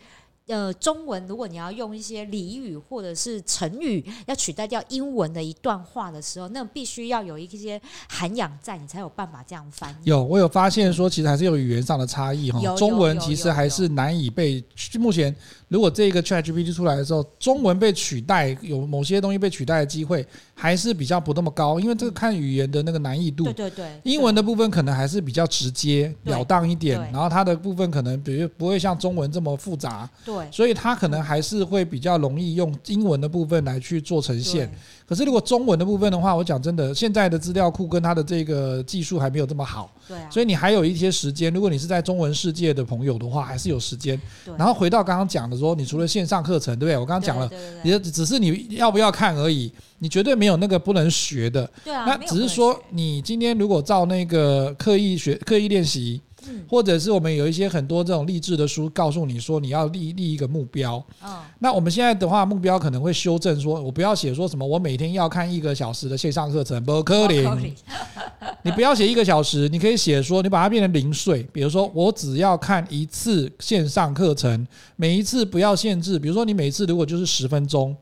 呃，中文如果你要用一些俚语或者是成语，要取代掉英文的一段话的时候，那必须要有一些涵养在，你才有办法这样翻译。有，我有发现说，其实还是有语言上的差异哈。中文其实还是难以被目前。如果这个 ChatGPT 出来的时候，中文被取代，有某些东西被取代的机会还是比较不那么高，因为这个看语言的那个难易度。对对对。英文的部分可能还是比较直接了当一点，然后它的部分可能比如不会像中文这么复杂。对。所以它可能还是会比较容易用英文的部分来去做呈现。可是如果中文的部分的话，我讲真的，现在的资料库跟它的这个技术还没有这么好，对啊，所以你还有一些时间。如果你是在中文世界的朋友的话，还是有时间。然后回到刚刚讲的说，你除了线上课程，对不对？我刚刚讲了，你只是你要不要看而已，你绝对没有那个不能学的。对啊，那只是说你今天如果照那个刻意学、刻意练习。或者是我们有一些很多这种励志的书，告诉你说你要立立一个目标。那我们现在的话，目标可能会修正，说我不要写说什么我每天要看一个小时的线上课程，不可能。你不要写一个小时，你可以写说你把它变成零碎，比如说我只要看一次线上课程，每一次不要限制，比如说你每次如果就是十分钟，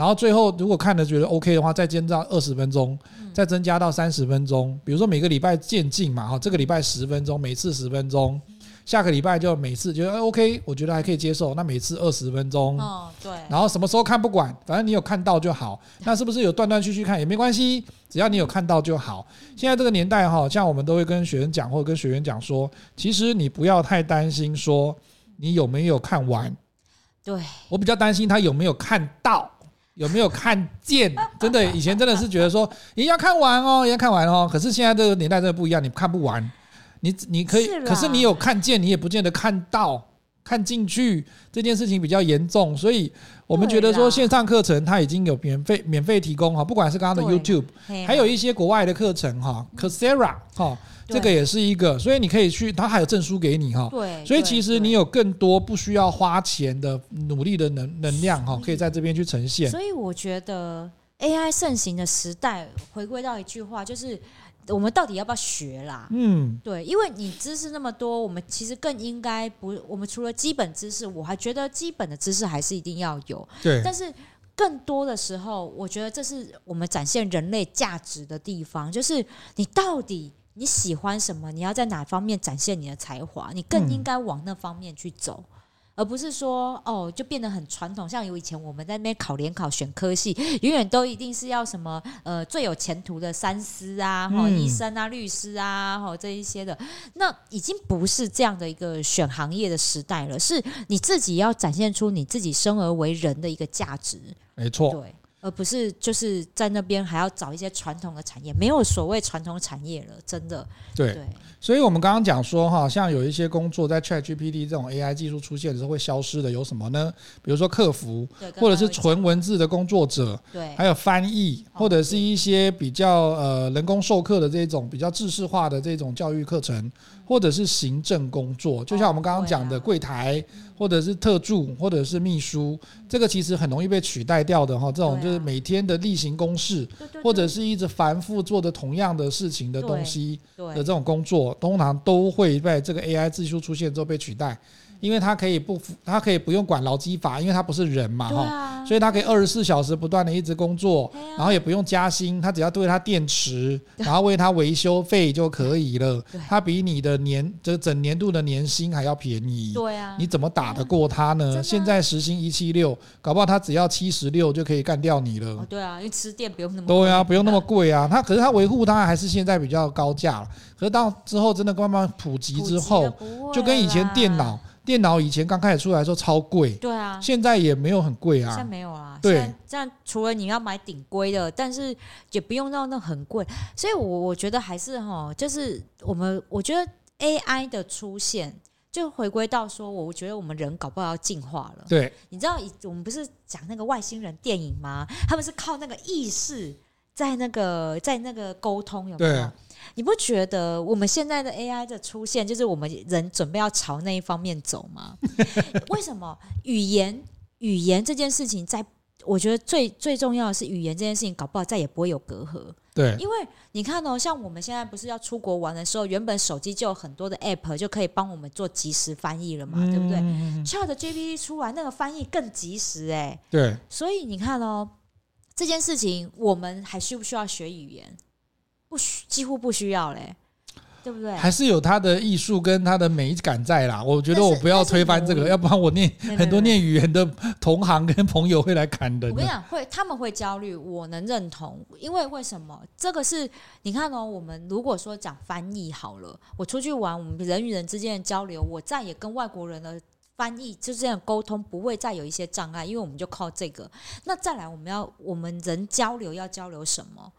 然后最后如果看了觉得 OK 的话，再增加二十分钟。再增加到三十分钟，比如说每个礼拜渐进嘛，哈，这个礼拜十分钟，每次十分钟，下个礼拜就每次觉得 OK，我觉得还可以接受，那每次二十分钟，哦，对，然后什么时候看不管，反正你有看到就好，那是不是有断断续续看也没关系，只要你有看到就好。现在这个年代哈，像我们都会跟学生讲，或者跟学员讲说，其实你不要太担心说你有没有看完，对，我比较担心他有没有看到。有没有看见？真的，以前真的是觉得说，也要看完哦，要看完哦。可是现在这个年代真的不一样，你看不完，你你可以，可是你有看见，你也不见得看到，看进去这件事情比较严重。所以我们觉得说，线上课程它已经有免费免费提供哈，不管是刚刚的 YouTube，还有一些国外的课程哈，Coursera 哈。这个也是一个，所以你可以去，他还有证书给你哈。对，所以其实你有更多不需要花钱的努力的能能量哈，可以在这边去呈现。所以我觉得 AI 盛行的时代，回归到一句话，就是我们到底要不要学啦？嗯，对，因为你知识那么多，我们其实更应该不，我们除了基本知识，我还觉得基本的知识还是一定要有。对，但是更多的时候，我觉得这是我们展现人类价值的地方，就是你到底。你喜欢什么？你要在哪方面展现你的才华？你更应该往那方面去走，嗯、而不是说哦，就变得很传统。像有以前我们在那边考联考选科系，永远都一定是要什么呃最有前途的三师啊，哈、嗯、医生啊、律师啊，哈这一些的。那已经不是这样的一个选行业的时代了，是你自己要展现出你自己生而为人的一个价值。没错，对。而不是就是在那边还要找一些传统的产业，没有所谓传统产业了，真的。对，对所以我们刚刚讲说哈，像有一些工作在 ChatGPT 这种 AI 技术出现的时候会消失的，有什么呢？比如说客服，或者是纯文字的工作者，对，还有翻译，或者是一些比较呃人工授课的这种比较制式化的这种教育课程。或者是行政工作，就像我们刚刚讲的柜台，或者是特助，或者是秘书，这个其实很容易被取代掉的哈。这种就是每天的例行公事，或者是一直反复做的同样的事情的东西的这种工作，通常都会在这个 AI 技术出现之后被取代。因为它可以不，它可以不用管劳基法，因为它不是人嘛，哈、啊，所以它可以二十四小时不断的一直工作，啊、然后也不用加薪，他只要对它电池，然后为它维修费就可以了。它比你的年这整年度的年薪还要便宜。对啊，你怎么打得过它呢？啊、现在时薪一七六，搞不好它只要七十六就可以干掉你了。哦、对啊，因为吃电不用那么贵。对啊，不用那么贵啊。它可是它维护它还是现在比较高价了。可是到之后真的慢慢普及之后，就跟以前电脑。电脑以前刚开始出来的时候超贵，对啊，现在也没有很贵啊，现在没有啦。对，这样除了你要买顶规的，但是也不用到那很贵。所以我我觉得还是哈，就是我们我觉得 AI 的出现，就回归到说，我觉得我们人搞不好要进化了。对，你知道我们不是讲那个外星人电影吗？他们是靠那个意识在那个在那个沟通，有没有？你不觉得我们现在的 AI 的出现，就是我们人准备要朝那一方面走吗？为什么语言语言这件事情在，在我觉得最最重要的是语言这件事情，搞不好再也不会有隔阂。对，因为你看哦，像我们现在不是要出国玩的时候，原本手机就有很多的 App 就可以帮我们做即时翻译了嘛，嗯、对不对？ChatGPT 出来那个翻译更及时哎、欸，对，所以你看哦，这件事情我们还需不需要学语言？不需，几乎不需要嘞，对不对？还是有它的艺术跟它的美感在啦。我觉得我不要推翻这个，要不然我念很多念语言的同行跟朋友会来砍的。我跟你讲，会他们会焦虑，我能认同，因为为什么？这个是你看哦，我们如果说讲翻译好了，我出去玩，我们人与人之间的交流，我再也跟外国人的翻译就这样沟通，不会再有一些障碍，因为我们就靠这个。那再来，我们要我们人交流要交流什么？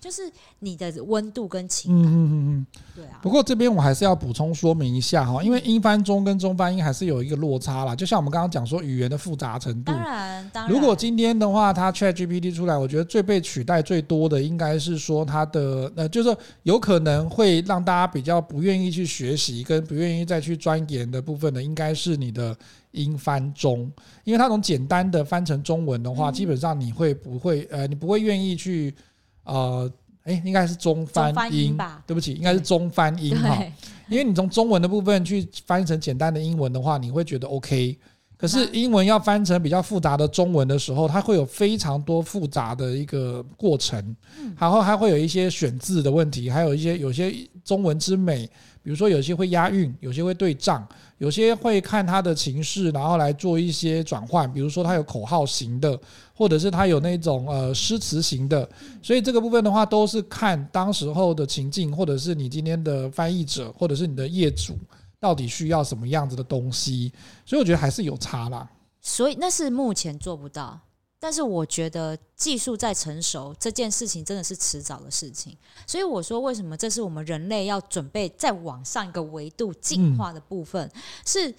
就是你的温度跟情感，嗯嗯嗯，对啊。不过这边我还是要补充说明一下哈，因为英翻中跟中翻英还是有一个落差啦。就像我们刚刚讲说语言的复杂程度，当然，当然。如果今天的话，它 ChatGPT 出来，我觉得最被取代最多的应该是说它的呃，就是说有可能会让大家比较不愿意去学习跟不愿意再去钻研的部分呢，应该是你的英翻中，因为它从简单的翻成中文的话，基本上你会不会呃，你不会愿意去。呃，诶，应该是中翻英？对不起，应该是中翻英哈。因为你从中文的部分去翻译成简单的英文的话，你会觉得 OK。可是英文要翻成比较复杂的中文的时候，它会有非常多复杂的一个过程，然后还会有一些选字的问题，还有一些有些中文之美，比如说有些会押韵，有些会对仗。有些会看它的情势，然后来做一些转换，比如说它有口号型的，或者是他有那种呃诗词型的，所以这个部分的话都是看当时候的情境，或者是你今天的翻译者，或者是你的业主到底需要什么样子的东西，所以我觉得还是有差啦。所以那是目前做不到。但是我觉得技术在成熟，这件事情真的是迟早的事情。所以我说，为什么这是我们人类要准备再往上一个维度进化的部分？是。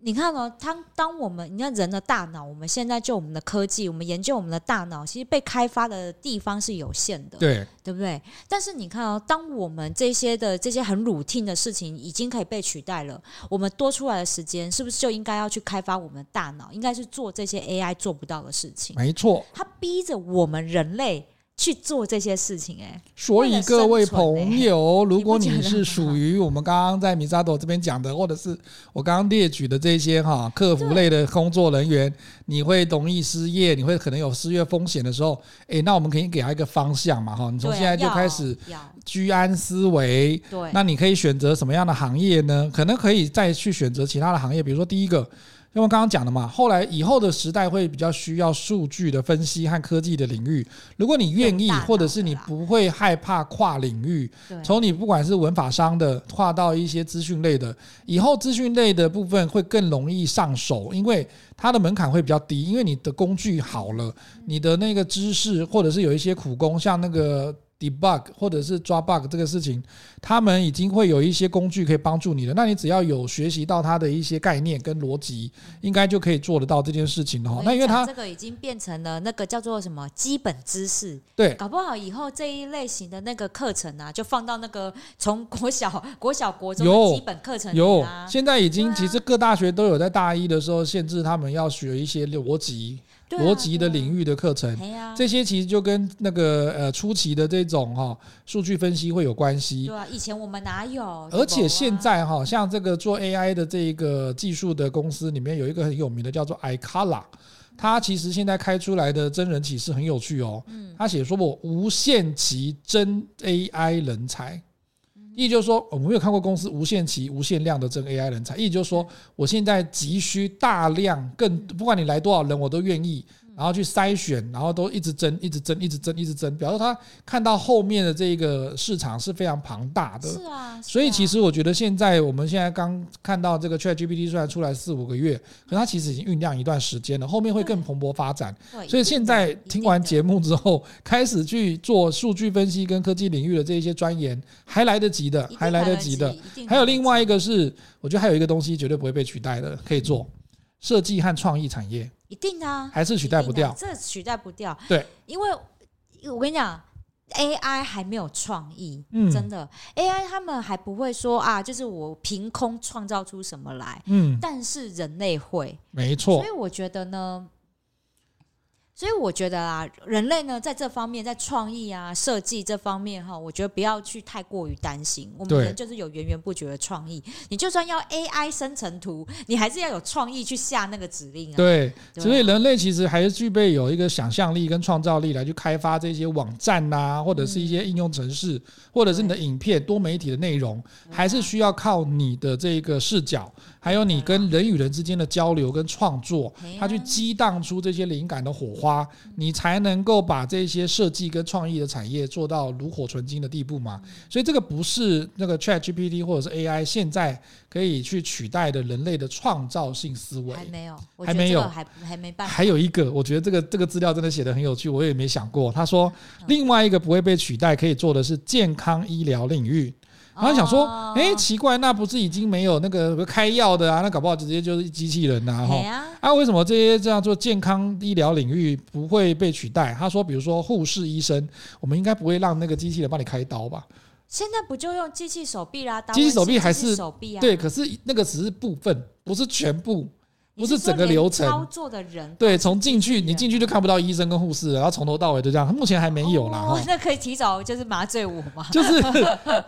你看哦，当当我们你看人的大脑，我们现在就我们的科技，我们研究我们的大脑，其实被开发的地方是有限的，对对不对？但是你看哦，当我们这些的这些很 routine 的事情已经可以被取代了，我们多出来的时间是不是就应该要去开发我们的大脑？应该是做这些 AI 做不到的事情。没错，它逼着我们人类。去做这些事情，哎，所以各位朋友，如果你是属于我们刚刚在 Misato 这边讲的，或者是我刚刚列举的这些哈客服类的工作人员，你会容易失业，你会可能有失业风险的时候，哎，那我们可以给他一个方向嘛，哈，你从现在就开始居安思危，对，那你可以选择什么样的行业呢？可能可以再去选择其他的行业，比如说第一个。因为刚刚讲的嘛，后来以后的时代会比较需要数据的分析和科技的领域。如果你愿意，或者是你不会害怕跨领域，从你不管是文法商的跨到一些资讯类的，以后资讯类的部分会更容易上手，因为它的门槛会比较低，因为你的工具好了，你的那个知识或者是有一些苦工，像那个。Debug 或者是抓 bug 这个事情，他们已经会有一些工具可以帮助你了。那你只要有学习到它的一些概念跟逻辑，应该就可以做得到这件事情的哈。那因为它这个已经变成了那个叫做什么基本知识，对，搞不好以后这一类型的那个课程啊，就放到那个从国小、国小、国中的基本课程。有，现在已经其实各大学都有在大一的时候限制他们要学一些逻辑。逻辑的领域的课程，啊、这些其实就跟那个呃初期的这种哈、哦、数据分析会有关系。对啊，以前我们哪有？而且现在哈、哦，像这个做 AI 的这个技术的公司里面有一个很有名的叫做 iCala，它其实现在开出来的真人启示很有趣哦。嗯，他写说我无限期真 AI 人才。意就是说，我没有看过公司无限期、无限量的这个 AI 人才。意就是说，我现在急需大量更，不管你来多少人，我都愿意。然后去筛选，然后都一直增，一直增，一直增，一直增。表示他看到后面的这个市场是非常庞大的。是啊。所以其实我觉得现在我们现在刚看到这个 ChatGPT 虽然出来四五个月，可它其实已经酝酿一段时间了，后面会更蓬勃发展。所以现在听完节目之后，开始去做数据分析跟科技领域的这一些钻研，还来得及的，还来得及的。还有另外一个是，我觉得还有一个东西绝对不会被取代的，可以做设计和创意产业。一定啊，还是取代不掉，这取代不掉。对，因为我跟你讲，AI 还没有创意，嗯，真的，AI 他们还不会说啊，就是我凭空创造出什么来，嗯，但是人类会，没错。所以我觉得呢。所以我觉得啊，人类呢，在这方面，在创意啊、设计这方面哈，我觉得不要去太过于担心。我们人就是有源源不绝的创意。你就算要 AI 生成图，你还是要有创意去下那个指令啊。对，所以人类其实还是具备有一个想象力跟创造力来去开发这些网站呐，或者是一些应用程式，或者是你的影片、多媒体的内容，还是需要靠你的这个视角。还有你跟人与人之间的交流跟创作，它去激荡出这些灵感的火花，你才能够把这些设计跟创意的产业做到炉火纯青的地步嘛。所以这个不是那个 ChatGPT 或者是 AI 现在可以去取代的人类的创造性思维。还没有，还没有，还还没办法。还有一个，我觉得这个这个资料真的写得很有趣，我也没想过。他说，另外一个不会被取代可以做的是健康医疗领域。然后想说，哎，奇怪，那不是已经没有那个开药的啊？那搞不好直接就是机器人呐，哈。啊，为什么这些这样做健康医疗领域不会被取代？他说，比如说护士、医生，我们应该不会让那个机器人帮你开刀吧？现在不就用机器手臂啦？机器手臂还是手臂啊？对，可是那个只是部分，不是全部。不是整个流程操作的人，对，从进去你进去就看不到医生跟护士，然后从头到尾就这样。目前还没有啦。哦，那可以提早就是麻醉我吗？就是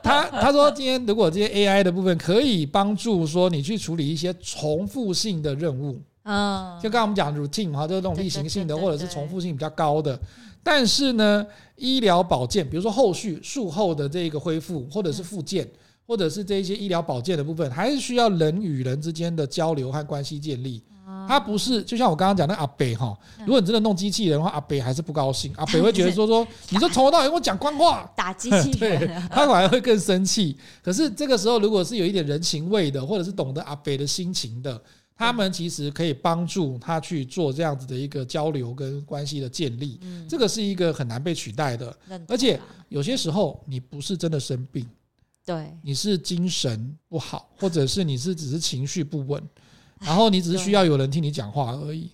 他他说今天如果这些 AI 的部分可以帮助说你去处理一些重复性的任务，嗯，就刚刚我们讲 routine 哈，就是那种例行性的或者是重复性比较高的。但是呢，医疗保健，比如说后续术后的这个恢复或者是复健。或者是这一些医疗保健的部分，还是需要人与人之间的交流和关系建立。它不是就像我刚刚讲的阿北哈，如果你真的弄机器人的话，阿北还是不高兴，阿北 会觉得说说，你说从头到尾跟我讲官话，打机器人，对，他反而会更生气。可是这个时候，如果是有一点人情味的，或者是懂得阿北的心情的，他们其实可以帮助他去做这样子的一个交流跟关系的建立。这个是一个很难被取代的，而且有些时候你不是真的生病。对，你是精神不好，或者是你是只是情绪不稳，然后你只是需要有人听你讲话而已。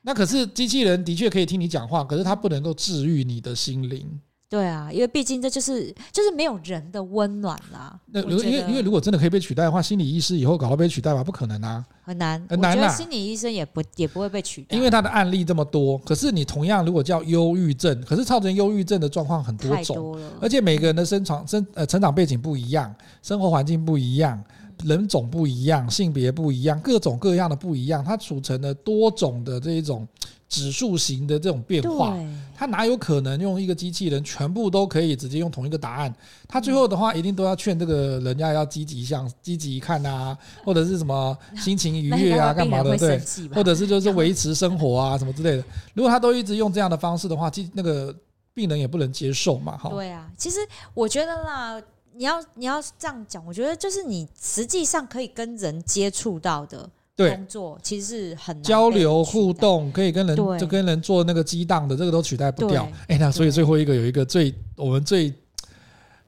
那可是机器人的确可以听你讲话，可是它不能够治愈你的心灵。对啊，因为毕竟这就是就是没有人的温暖啦。那因为因为如果真的可以被取代的话，心理医师以后搞到被取代吗？不可能啊，很难很难啊。心理医生也不也不会被取代，因为他的案例这么多。可是你同样如果叫忧郁症，可是造成忧郁症的状况很多种，多而且每个人的生长生呃成长背景不一样，生活环境不一样，人种不一样，性别不一样，各种各样的不一样，它组成了多种的这一种。指数型的这种变化，它哪有可能用一个机器人全部都可以直接用同一个答案？他最后的话一定都要劝这个人家要积极向积极看啊，或者是什么心情愉悦啊，干嘛的？对，或者是就是维持生活啊什么之类的。如果他都一直用这样的方式的话，其那个病人也不能接受嘛。哈，对啊，其实我觉得啦，你要你要这样讲，我觉得就是你实际上可以跟人接触到的。对，工作其实是很交流互动，可以跟人就跟人做那个激荡的，这个都取代不掉。哎，那所以最后一个有一个最我们最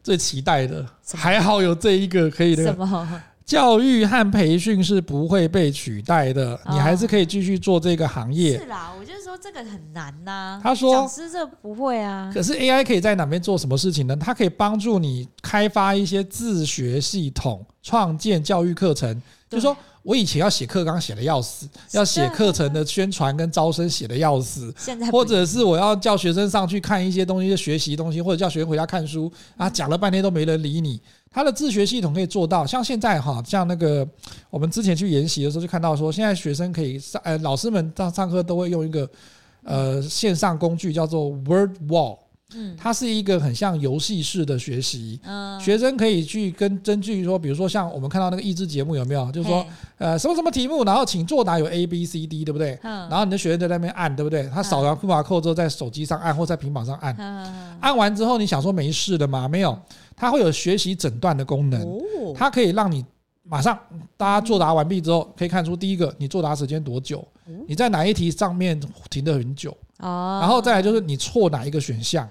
最期待的，还好有这一个可以的。什么？教育和培训是不会被取代的，你还是可以继续做这个行业。是啦，我就是说这个很难呐。他说，讲师这不会啊。可是 AI 可以在哪边做什么事情呢？它可以帮助你开发一些自学系统，创建教育课程。就是说我以前要写课纲写的要死，要写课程的宣传跟招生写的要死，现在或者是我要叫学生上去看一些东西学习东西，或者叫学生回家看书啊，讲了半天都没人理你。他的自学系统可以做到，像现在哈，像那个我们之前去研习的时候就看到说，现在学生可以上，呃，老师们上上课都会用一个呃线上工具叫做 Word Wall。嗯，它是一个很像游戏式的学习，嗯，学生可以去跟根据说，比如说像我们看到那个益智节目有没有？就是说，呃，什么什么题目，然后请作答有 A B C D，对不对？嗯，然后你的学生在那边按，对不对？他扫完 QR code 之后，在手机上按或在平板上按，按完之后你想说没事的吗？没有，它会有学习诊断的功能，它可以让你马上大家作答完毕之后，可以看出第一个你作答时间多久，你在哪一题上面停的很久，哦，然后再来就是你错哪一个选项。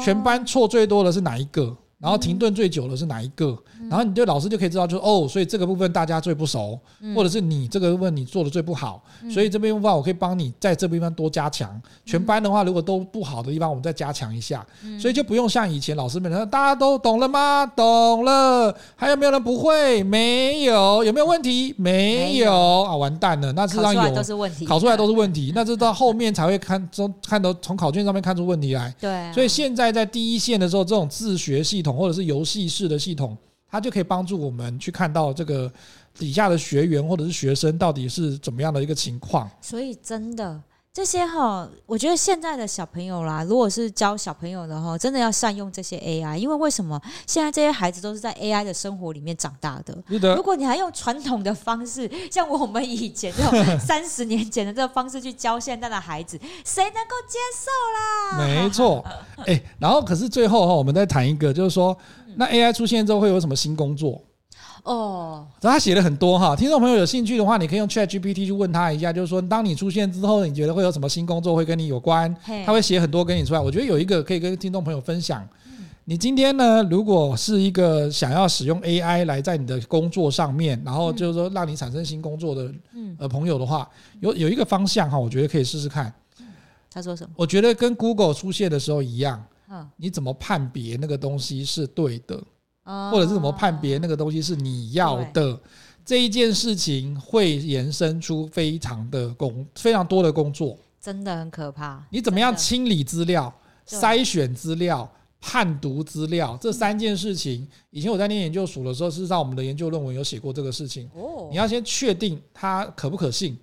全班错最多的是哪一个？然后停顿最久的是哪一个？然后你对老师就可以知道，就是哦，所以这个部分大家最不熟，或者是你这个部分你做的最不好，所以这边部分我可以帮你在这边方多加强。全班的话，如果都不好的地方，我们再加强一下，所以就不用像以前老师们说，大家都懂了吗？懂了，还有没有人不会？没有，有没有问题？没有啊，完蛋了，那是让有考出来都是问题，考出来都是问题，那这到后面才会看从看到从考卷上面看出问题来。对，所以现在在第一线的时候，这种自学系统。或者是游戏式的系统，它就可以帮助我们去看到这个底下的学员或者是学生到底是怎么样的一个情况。所以真的。这些哈，我觉得现在的小朋友啦，如果是教小朋友的话，真的要善用这些 AI，因为为什么现在这些孩子都是在 AI 的生活里面长大的？是的。如果你还用传统的方式，像我们以前这种 三十年前的这个方式去教现在的孩子，谁能够接受啦？没错。哎，然后可是最后哈，我们再谈一个，就是说，那 AI 出现之后会有什么新工作？哦，他写了很多哈，听众朋友有兴趣的话，你可以用 ChatGPT 去问他一下，就是说，当你出现之后，你觉得会有什么新工作会跟你有关？他会写很多跟你出来。我觉得有一个可以跟听众朋友分享。你今天呢，如果是一个想要使用 AI 来在你的工作上面，然后就是说让你产生新工作的呃朋友的话，有有一个方向哈，我觉得可以试试看。他说什么？我觉得跟 Google 出现的时候一样，你怎么判别那个东西是对的？或者是怎么判别那个东西是你要的这一件事情，会延伸出非常的工非常多的工作，真的很可怕。你怎么样清理资料、筛选资料、判读资料这三件事情？以前我在念研究所的时候，事实上我们的研究论文有写过这个事情。哦你要先确定它可不可信，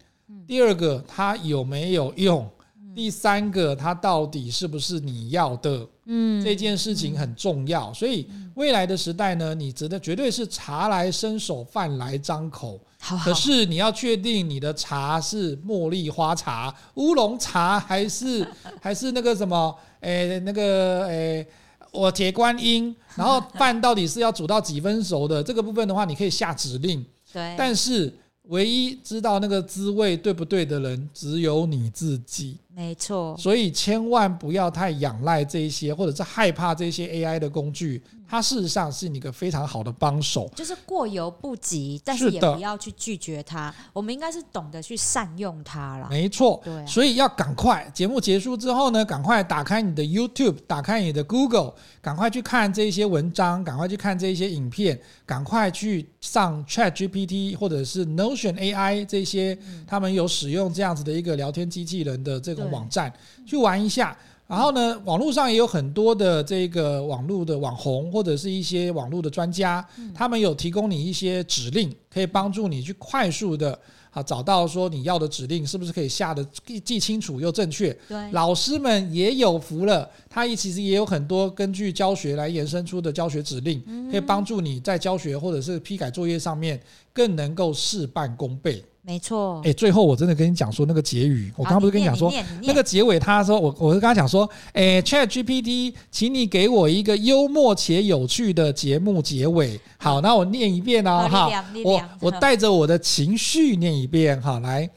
第二个它有没有用，第三个它到底是不是你要的？嗯，这件事情很重要，所以未来的时代呢，你值得绝对是茶来伸手，饭来张口。好好，可是你要确定你的茶是茉莉花茶、乌龙茶，还是 还是那个什么？诶，那个诶，我铁观音。然后饭到底是要煮到几分熟的？这个部分的话，你可以下指令。对，但是唯一知道那个滋味对不对的人，只有你自己。没错，所以千万不要太仰赖这一些，或者是害怕这些 AI 的工具。它事实上是你一个非常好的帮手，就是过犹不及，但是也不要去拒绝它。我们应该是懂得去善用它了。没错，对，所以要赶快节目结束之后呢，赶快打开你的 YouTube，打开你的 Google，赶快去看这些文章，赶快去看这些影片，赶快去上 ChatGPT 或者是 Notion AI 这些，他们有使用这样子的一个聊天机器人的这种网站去玩一下。然后呢，网络上也有很多的这个网络的网红或者是一些网络的专家，他们有提供你一些指令，可以帮助你去快速的啊找到说你要的指令是不是可以下的既清楚又正确。对，老师们也有福了，他也其实也有很多根据教学来延伸出的教学指令，可以帮助你在教学或者是批改作业上面更能够事半功倍。没错，哎，最后我真的跟你讲说那个结语，我刚刚不是跟你讲说那个结尾，他说我我是跟他讲说，哎，ChatGPT，请你给我一个幽默且有趣的节目结尾。好，那我念一遍哦，哈，我我带着我的情绪念一遍，好，来，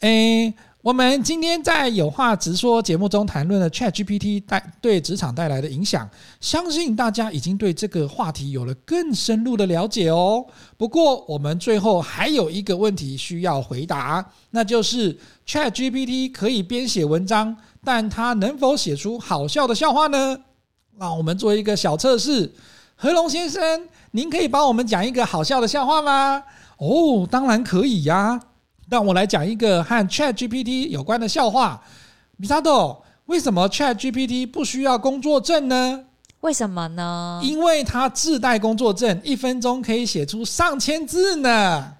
哎。我们今天在有话直说节目中谈论了 ChatGPT 带对职场带来的影响，相信大家已经对这个话题有了更深入的了解哦。不过，我们最后还有一个问题需要回答，那就是 ChatGPT 可以编写文章，但它能否写出好笑的笑话呢？让我们做一个小测试。何龙先生，您可以帮我们讲一个好笑的笑话吗？哦，当然可以呀、让我来讲一个和 Chat GPT 有关的笑话。米萨豆，为什么 Chat GPT 不需要工作证呢？为什么呢？因为它自带工作证，一分钟可以写出上千字呢。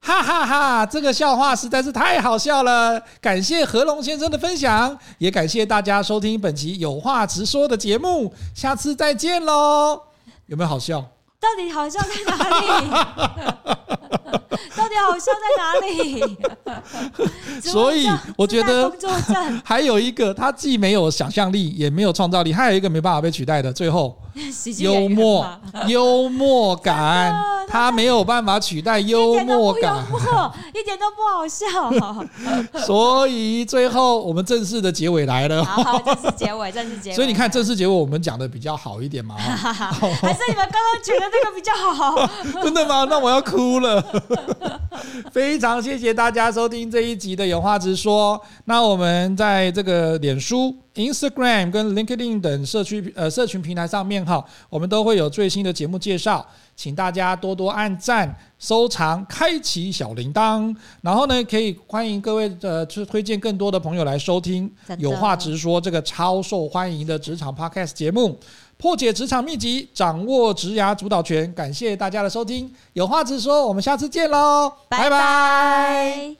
哈哈哈，这个笑话实在是太好笑了。感谢何龙先生的分享，也感谢大家收听本期有话直说的节目。下次再见喽！有没有好笑？到底好笑在哪里？到底好笑在哪里？所以我觉得还有一个，他既没有想象力，也没有创造力，还有一个没办法被取代的，最后幽默幽默感，他没有办法取代幽默感，一点都不好笑。所以最后我们正式的结尾来了，好，好，正式结尾，正式结尾。所以你看，正式结尾我们讲的比较好一点嘛？还是你们刚刚觉得那个比较好？真的吗？那我要哭了。非常谢谢大家收听这一集的有话直说。那我们在这个脸书、Instagram 跟 LinkedIn 等社区呃社群平台上面哈，我们都会有最新的节目介绍，请大家多多按赞、收藏、开启小铃铛。然后呢，可以欢迎各位呃去推荐更多的朋友来收听有话直说这个超受欢迎的职场 Podcast 节目。破解职场秘籍，掌握职涯主导权。感谢大家的收听，有话直说，我们下次见喽，拜拜。